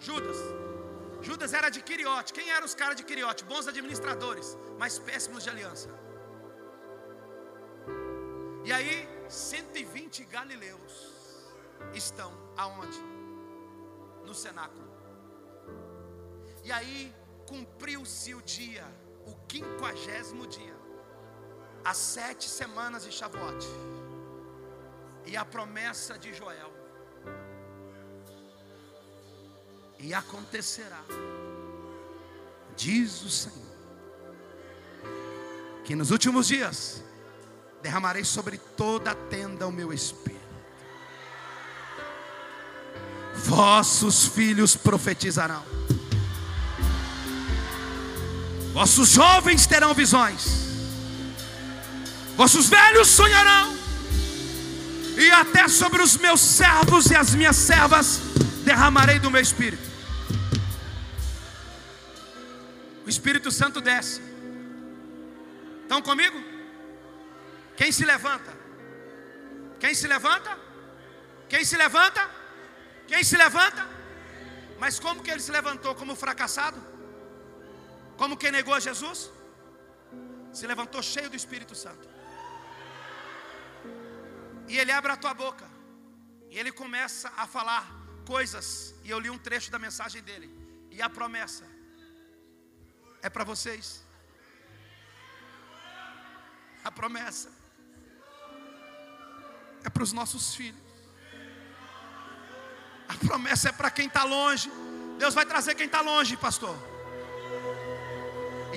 Judas. Judas era de Quiriote. Quem eram os caras de Quiriote? Bons administradores, mas péssimos de aliança. E aí, 120 galileus estão aonde? No cenáculo. E aí, cumpriu-se o dia, o quinquagésimo dia, as sete semanas de Shavuot, e a promessa de Joel. E acontecerá, diz o Senhor, que nos últimos dias derramarei sobre toda a tenda o meu espírito. Vossos filhos profetizarão, vossos jovens terão visões, vossos velhos sonharão, e até sobre os meus servos e as minhas servas derramarei do meu espírito. O Espírito Santo desce. Estão comigo? Quem se levanta? Quem se levanta? Quem se levanta? Quem se levanta? Mas como que ele se levantou? Como fracassado? Como quem negou Jesus? Se levantou cheio do Espírito Santo. E ele abre a tua boca. E ele começa a falar coisas. E eu li um trecho da mensagem dele. E a promessa é para vocês. A promessa é para os nossos filhos. A promessa é para quem está longe. Deus vai trazer quem está longe, pastor.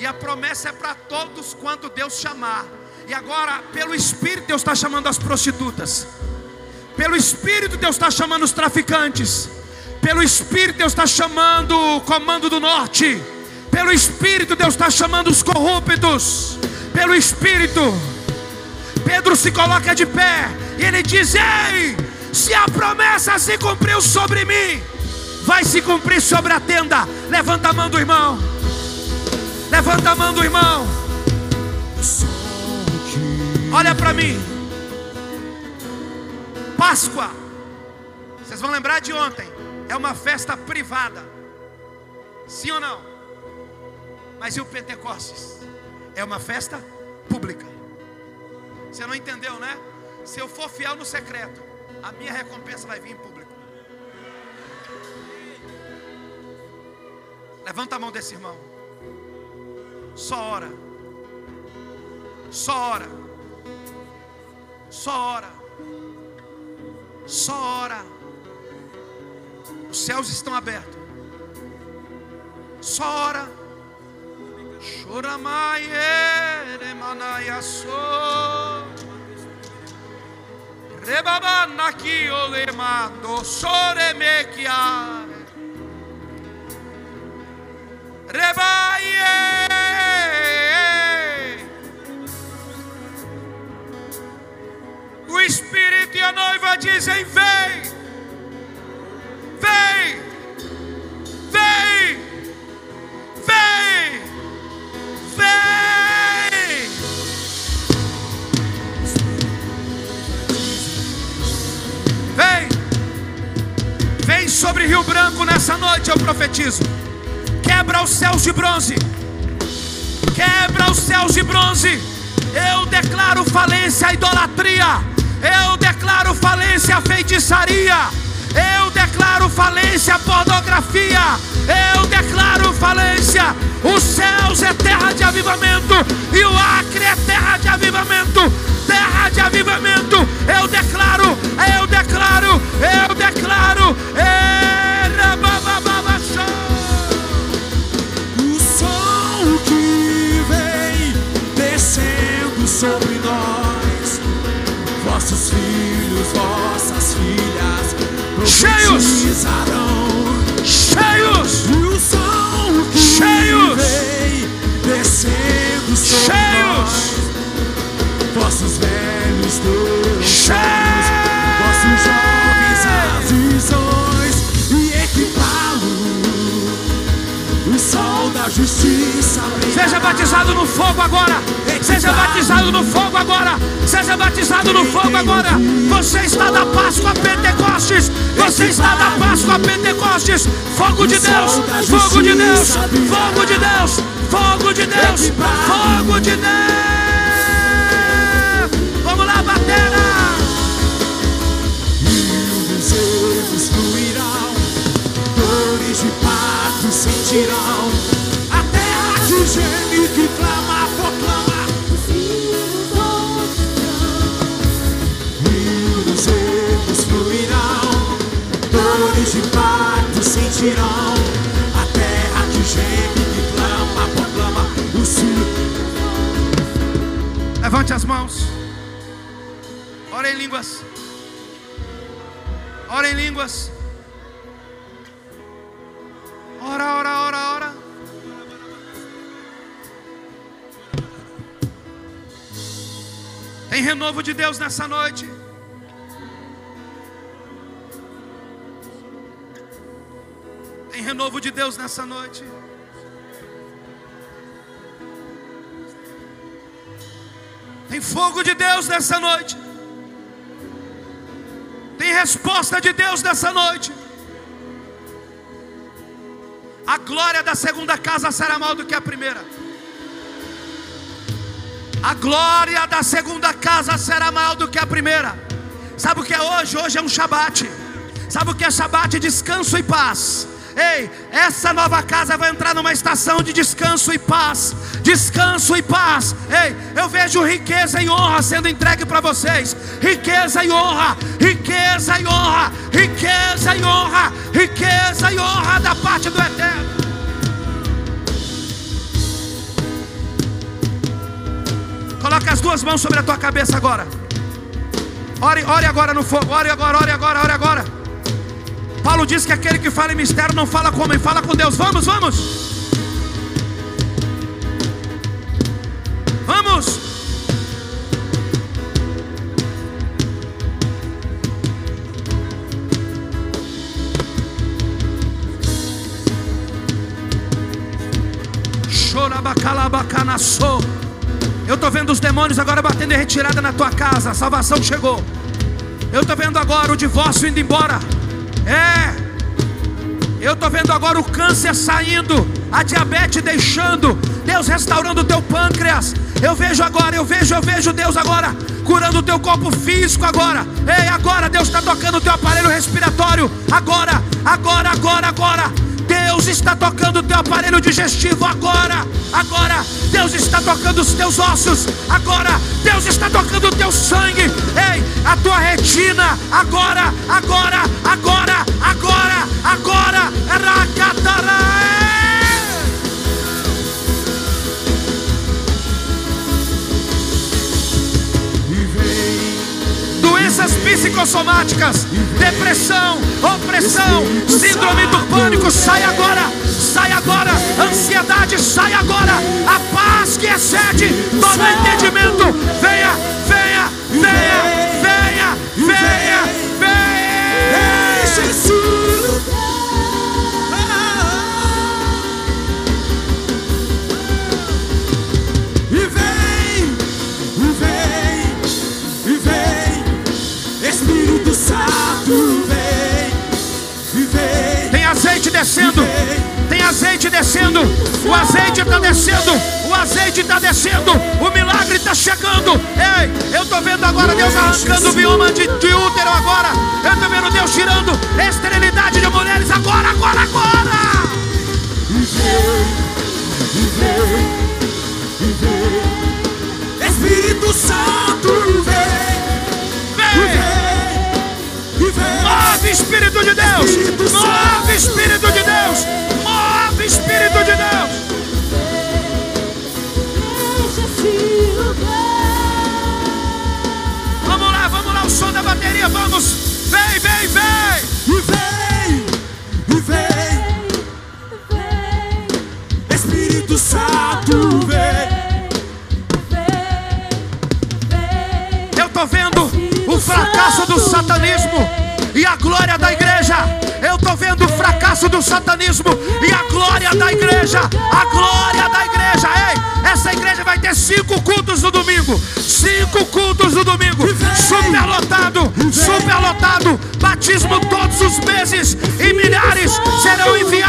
E a promessa é para todos quando Deus chamar. E agora, pelo Espírito, Deus está chamando as prostitutas. Pelo Espírito, Deus está chamando os traficantes. Pelo Espírito, Deus está chamando o comando do norte. Pelo Espírito, Deus está chamando os corruptos. Pelo Espírito, Pedro se coloca de pé e ele diz: Ei, se a promessa se cumpriu sobre mim, vai se cumprir sobre a tenda. Levanta a mão do irmão. Levanta a mão do irmão. Olha para mim. Páscoa. Vocês vão lembrar de ontem. É uma festa privada. Sim ou não? Mas e o Pentecostes? É uma festa pública. Você não entendeu, né? Se eu for fiel no secreto, a minha recompensa vai vir em público. Levanta a mão desse irmão. Só ora. Só ora. Só ora. Só ora. Os céus estão abertos. Só ora. Choramai eremanaiaso. Rebabanaki olemando soremekia. Rebaie. O Espírito e a noiva dizem: Vem, vem, vem, vem, vem. Vem, vem sobre Rio Branco nessa noite, eu profetizo. Quebra os céus de bronze, quebra os céus de bronze. Eu declaro falência à idolatria, eu declaro falência à feitiçaria, eu declaro falência à pornografia, eu declaro falência. Os céus é terra de avivamento e o Acre é terra de avivamento, terra de avivamento. Eu declaro, eu declaro, eu declaro. Era babababa O som que vem descendo sobre cheios, batizado no fogo agora. Seja batizado no fogo agora. Seja batizado no fogo agora. Você está da Páscoa Pentecostes. Você está da Páscoa Pentecostes. Fogo de Deus. Fogo de Deus. Fogo de Deus. Fogo de Deus. Fogo de Deus. Vamos lá, batera. Fluirão, dores de parto sentirão. A terra que clama, proclama. Rios ermos fluirão, dores de parto sentirão. A terra que geme, que clama, proclama. O cio Levante as mãos. Ora em línguas. Ora em línguas. Tem renovo de Deus nessa noite. Tem renovo de Deus nessa noite. Tem fogo de Deus nessa noite. Tem resposta de Deus nessa noite. A glória da segunda casa será maior do que a primeira. A glória da segunda casa será maior do que a primeira. Sabe o que é hoje? Hoje é um Shabat. Sabe o que é Shabat? Descanso e paz. Ei, essa nova casa vai entrar numa estação de descanso e paz. Descanso e paz. Ei, eu vejo riqueza e honra sendo entregue para vocês. Riqueza e honra, riqueza e honra, riqueza e honra, riqueza e honra da parte do Eterno. Coloque as duas mãos sobre a tua cabeça agora. Ore, ore agora no fogo. Ore agora, ore agora, ore agora. Paulo diz que aquele que fala em mistério não fala com homem, fala com Deus. Vamos, vamos. Vamos. Chorabacalabacanaçô. Eu estou vendo os demônios agora batendo em retirada na tua casa. A salvação chegou. Eu estou vendo agora o divórcio indo embora. É. Eu estou vendo agora o câncer saindo, a diabetes deixando, Deus restaurando o teu pâncreas. Eu vejo agora, eu vejo, eu vejo Deus agora curando o teu corpo físico agora. Ei, agora Deus está tocando o teu aparelho respiratório. Agora, agora, agora, agora. Deus está tocando o teu aparelho digestivo agora. Agora, Deus está tocando os teus ossos. Agora, Deus está tocando o teu sangue. Ei, a tua retina. Agora, agora, agora, agora, agora. Racataraé. Doenças psicossomáticas, depressão, opressão, síndrome do pânico, sai agora, sai agora, ansiedade, sai agora, a paz que excede todo entendimento, venha, venha, venha, venha, venha, venha. Enche esse descendo, tem azeite descendo, o azeite está descendo, o azeite está descendo, o milagre está chegando. Ei, eu estou vendo agora Deus arrancando o bioma de, de útero agora. Eu estou vendo Deus tirando esterilidade de mulheres agora, agora, agora. Espírito Santo vem, Vem, vem, move Espírito de Deus, move Espírito de Deus, move Espírito de Deus. Vamos lá, vamos lá, o som da bateria, vamos. Vem, vem, vem. e vem, e vem, Espírito Santo vem. Eu estou vendo o fracasso do satanismo e a glória da igreja. Eu estou vendo o fracasso do satanismo e a glória da igreja. A glória da igreja. Ei, essa igreja vai ter cinco cultos no domingo. Cinco cultos no domingo. Superlotado, superlotado. Batismo todos os meses. E milhares serão enviados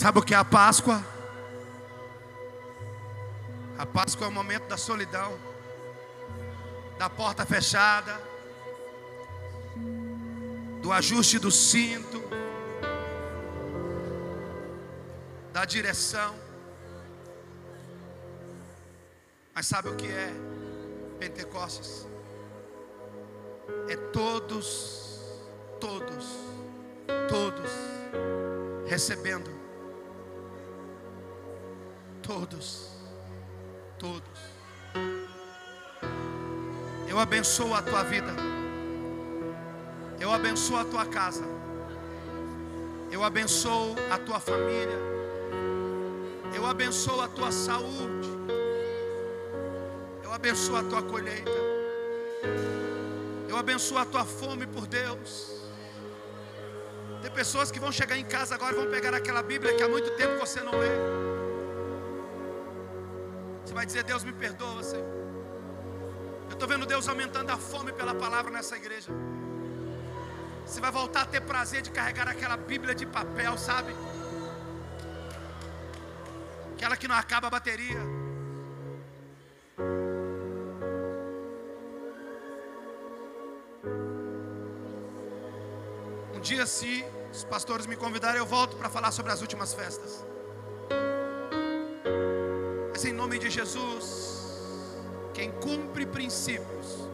Sabe o que é a Páscoa? A Páscoa é o momento da solidão, da porta fechada, do ajuste do cinto, da direção. Mas sabe o que é Pentecostes? É todos, todos, todos recebendo. Todos, todos. Eu abençoo a tua vida. Eu abençoo a tua casa. Eu abençoo a tua família. Eu abençoo a tua saúde. Eu abençoo a tua colheita. Eu abençoo a tua fome por Deus. Tem pessoas que vão chegar em casa agora e vão pegar aquela Bíblia que há muito tempo você não lê. Vai dizer: Deus me perdoa, Senhor. Eu estou vendo Deus aumentando a fome pela palavra nessa igreja. Você vai voltar a ter prazer de carregar aquela Bíblia de papel, sabe? Aquela que não acaba a bateria. Um dia, se os pastores me convidarem, eu volto para falar sobre as últimas festas. De Jesus, quem cumpre princípios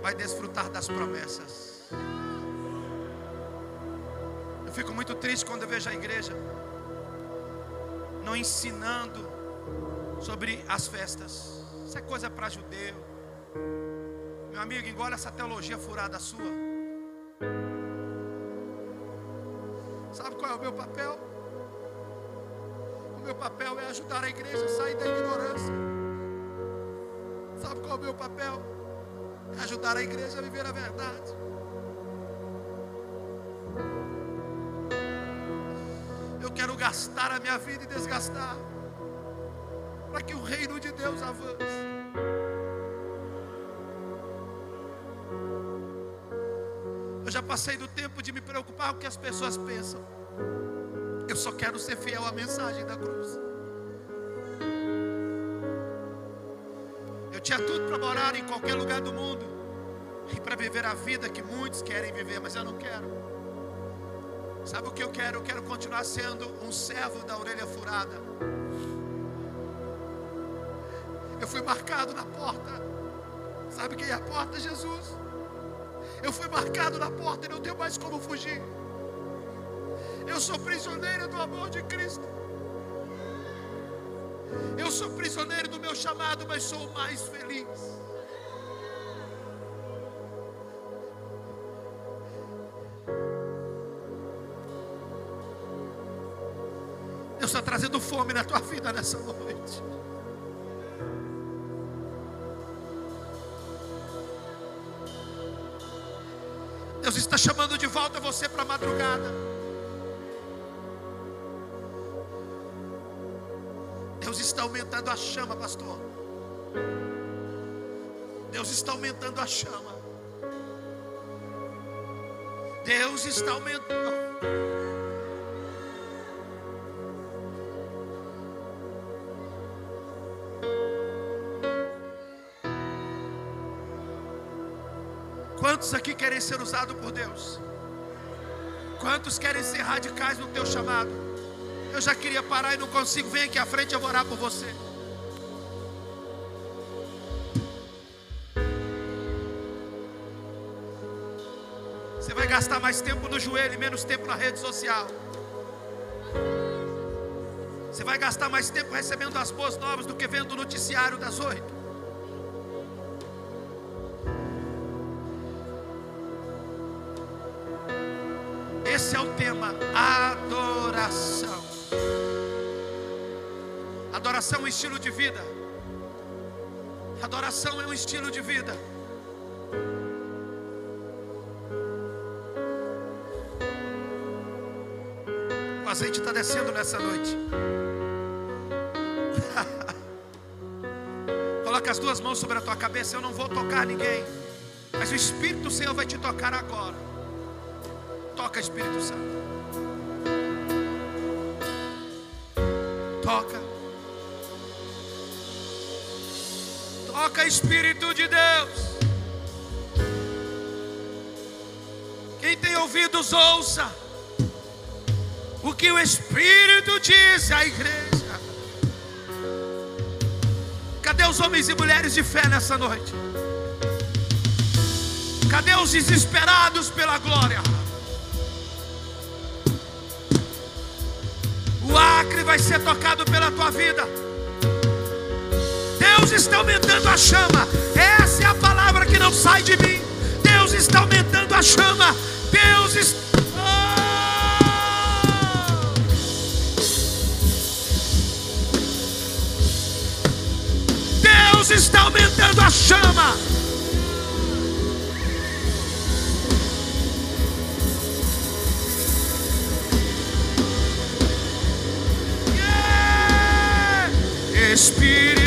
vai desfrutar das promessas. Eu fico muito triste quando eu vejo a igreja não ensinando sobre as festas. Isso é coisa para judeu. Meu amigo, engole essa teologia furada sua. Sabe qual é o meu papel? Meu papel é ajudar a igreja a sair da ignorância. Sabe qual é o meu papel? É ajudar a igreja a viver a verdade. Eu quero gastar a minha vida e desgastar para que o reino de Deus avance. Eu já passei do tempo de me preocupar com o que as pessoas pensam. Eu só quero ser fiel à mensagem da cruz. Eu tinha tudo para morar em qualquer lugar do mundo e para viver a vida que muitos querem viver, mas eu não quero. Sabe o que eu quero? Eu quero continuar sendo um servo da orelha furada. Eu fui marcado na porta. Sabe quem é a porta? Jesus. Eu fui marcado na porta e não tenho mais como fugir. Eu sou prisioneiro do amor de Cristo. Eu sou prisioneiro do meu chamado, mas sou mais feliz. Deus está trazendo fome na tua vida nessa noite. Deus está chamando de volta você para a madrugada. Aumentando a chama, pastor. Deus está aumentando a chama. Deus está aumentando. Quantos aqui querem ser usados por Deus? Quantos querem ser radicais no teu chamado? Eu já queria parar e não consigo. Vem aqui à frente, eu vou orar por você. Você vai gastar mais tempo no joelho e menos tempo na rede social. Você vai gastar mais tempo recebendo as boas novas do que vendo o noticiário das oito. Adoração é um estilo de vida. Adoração é um estilo de vida. O azeite está descendo nessa noite. Coloca as duas mãos sobre a tua cabeça. Eu não vou tocar ninguém, mas o Espírito do Senhor vai te tocar agora. Toca, Espírito Santo. Toca. Espírito de Deus. Quem tem ouvidos, ouça o que o Espírito diz à igreja. Cadê os homens e mulheres de fé nessa noite? Cadê os desesperados pela glória? O acre vai ser tocado pela tua vida. Deus está aumentando a chama. Essa é a palavra que não sai de mim. Deus está aumentando a chama. Deus está. Deus está aumentando a chama. Espírito,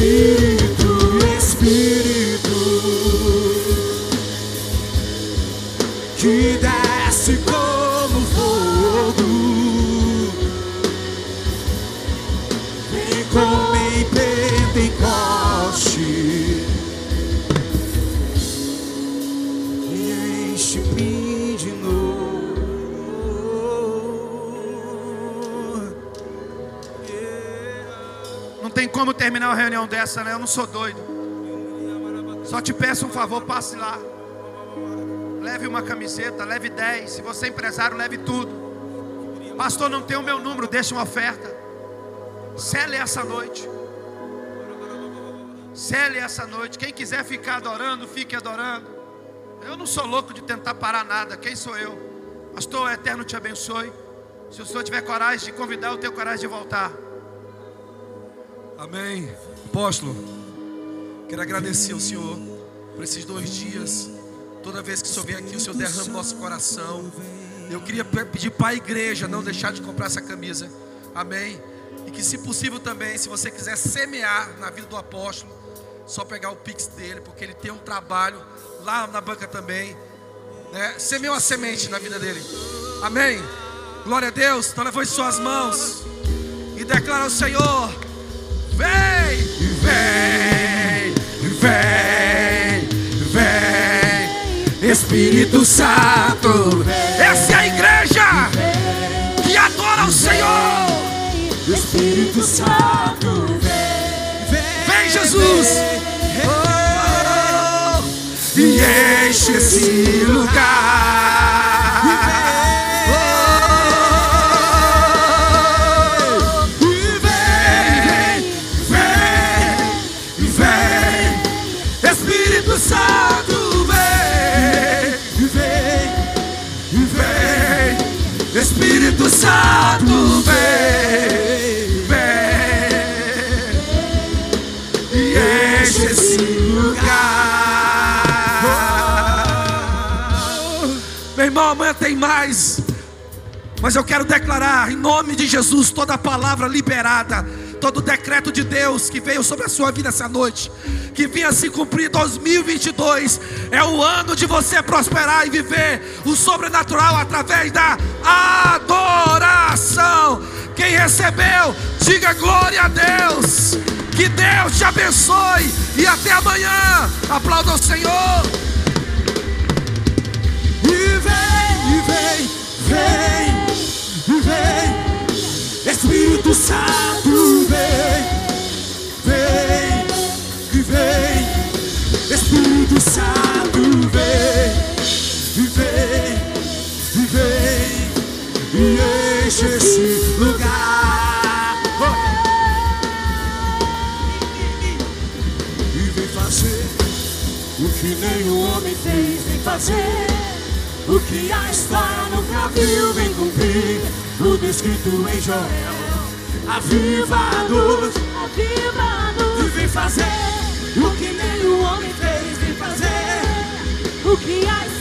E como terminar uma reunião dessa, né? Eu não sou doido. Só te peço um favor, passe lá. Leve uma camiseta, leve 10. Se você é empresário, leve tudo. Pastor, não tem o meu número, deixa uma oferta. Cele essa noite. Cele essa noite. Quem quiser ficar adorando, fique adorando. Eu não sou louco de tentar parar nada. Quem sou eu? Pastor, o eterno te abençoe. Se o Senhor tiver coragem de convidar, eu tenho coragem de voltar. Amém. Apóstolo, quero agradecer ao Senhor por esses dois dias. Toda vez que o Senhor vem aqui, o Senhor derrama o nosso coração. Eu queria pe- pedir para a igreja não deixar de comprar essa camisa. Amém. E que, se possível também, se você quiser semear na vida do apóstolo, só pegar o pix dele, porque ele tem um trabalho lá na banca também. Né? Semeia uma semente na vida dele. Amém. Glória a Deus. Então levante suas mãos e declara ao Senhor. Vem, vem, vem, vem, Espírito Santo. Essa é a igreja que adora o Senhor. Espírito Santo, Vem, Jesus. Oh, e enche esse lugar. Espírito Santo, vem, vem, e enche esse lugar. Meu irmão, amanhã tem mais. Mas eu quero declarar em nome de Jesus toda palavra liberada, todo decreto de Deus que veio sobre a sua vida essa noite, que vinha se cumprir 2022, é o ano de você prosperar e viver o sobrenatural através da adoração. Quem recebeu, diga glória a Deus. Que Deus te abençoe e até amanhã. Aplauda o Senhor. E vem, e vem, vem, e vem, Espírito Santo, vem, vem, e vem, Espírito Santo, vem, vem, vem, e enche esse lugar. E vem fazer o que nenhum homem fez, vem fazer. O que a história nunca viu, vem cumprir. Tudo escrito em Joel. Aviva-nos Aviva-nos. e vem fazer o que nem o homem fez, vem fazer. O que a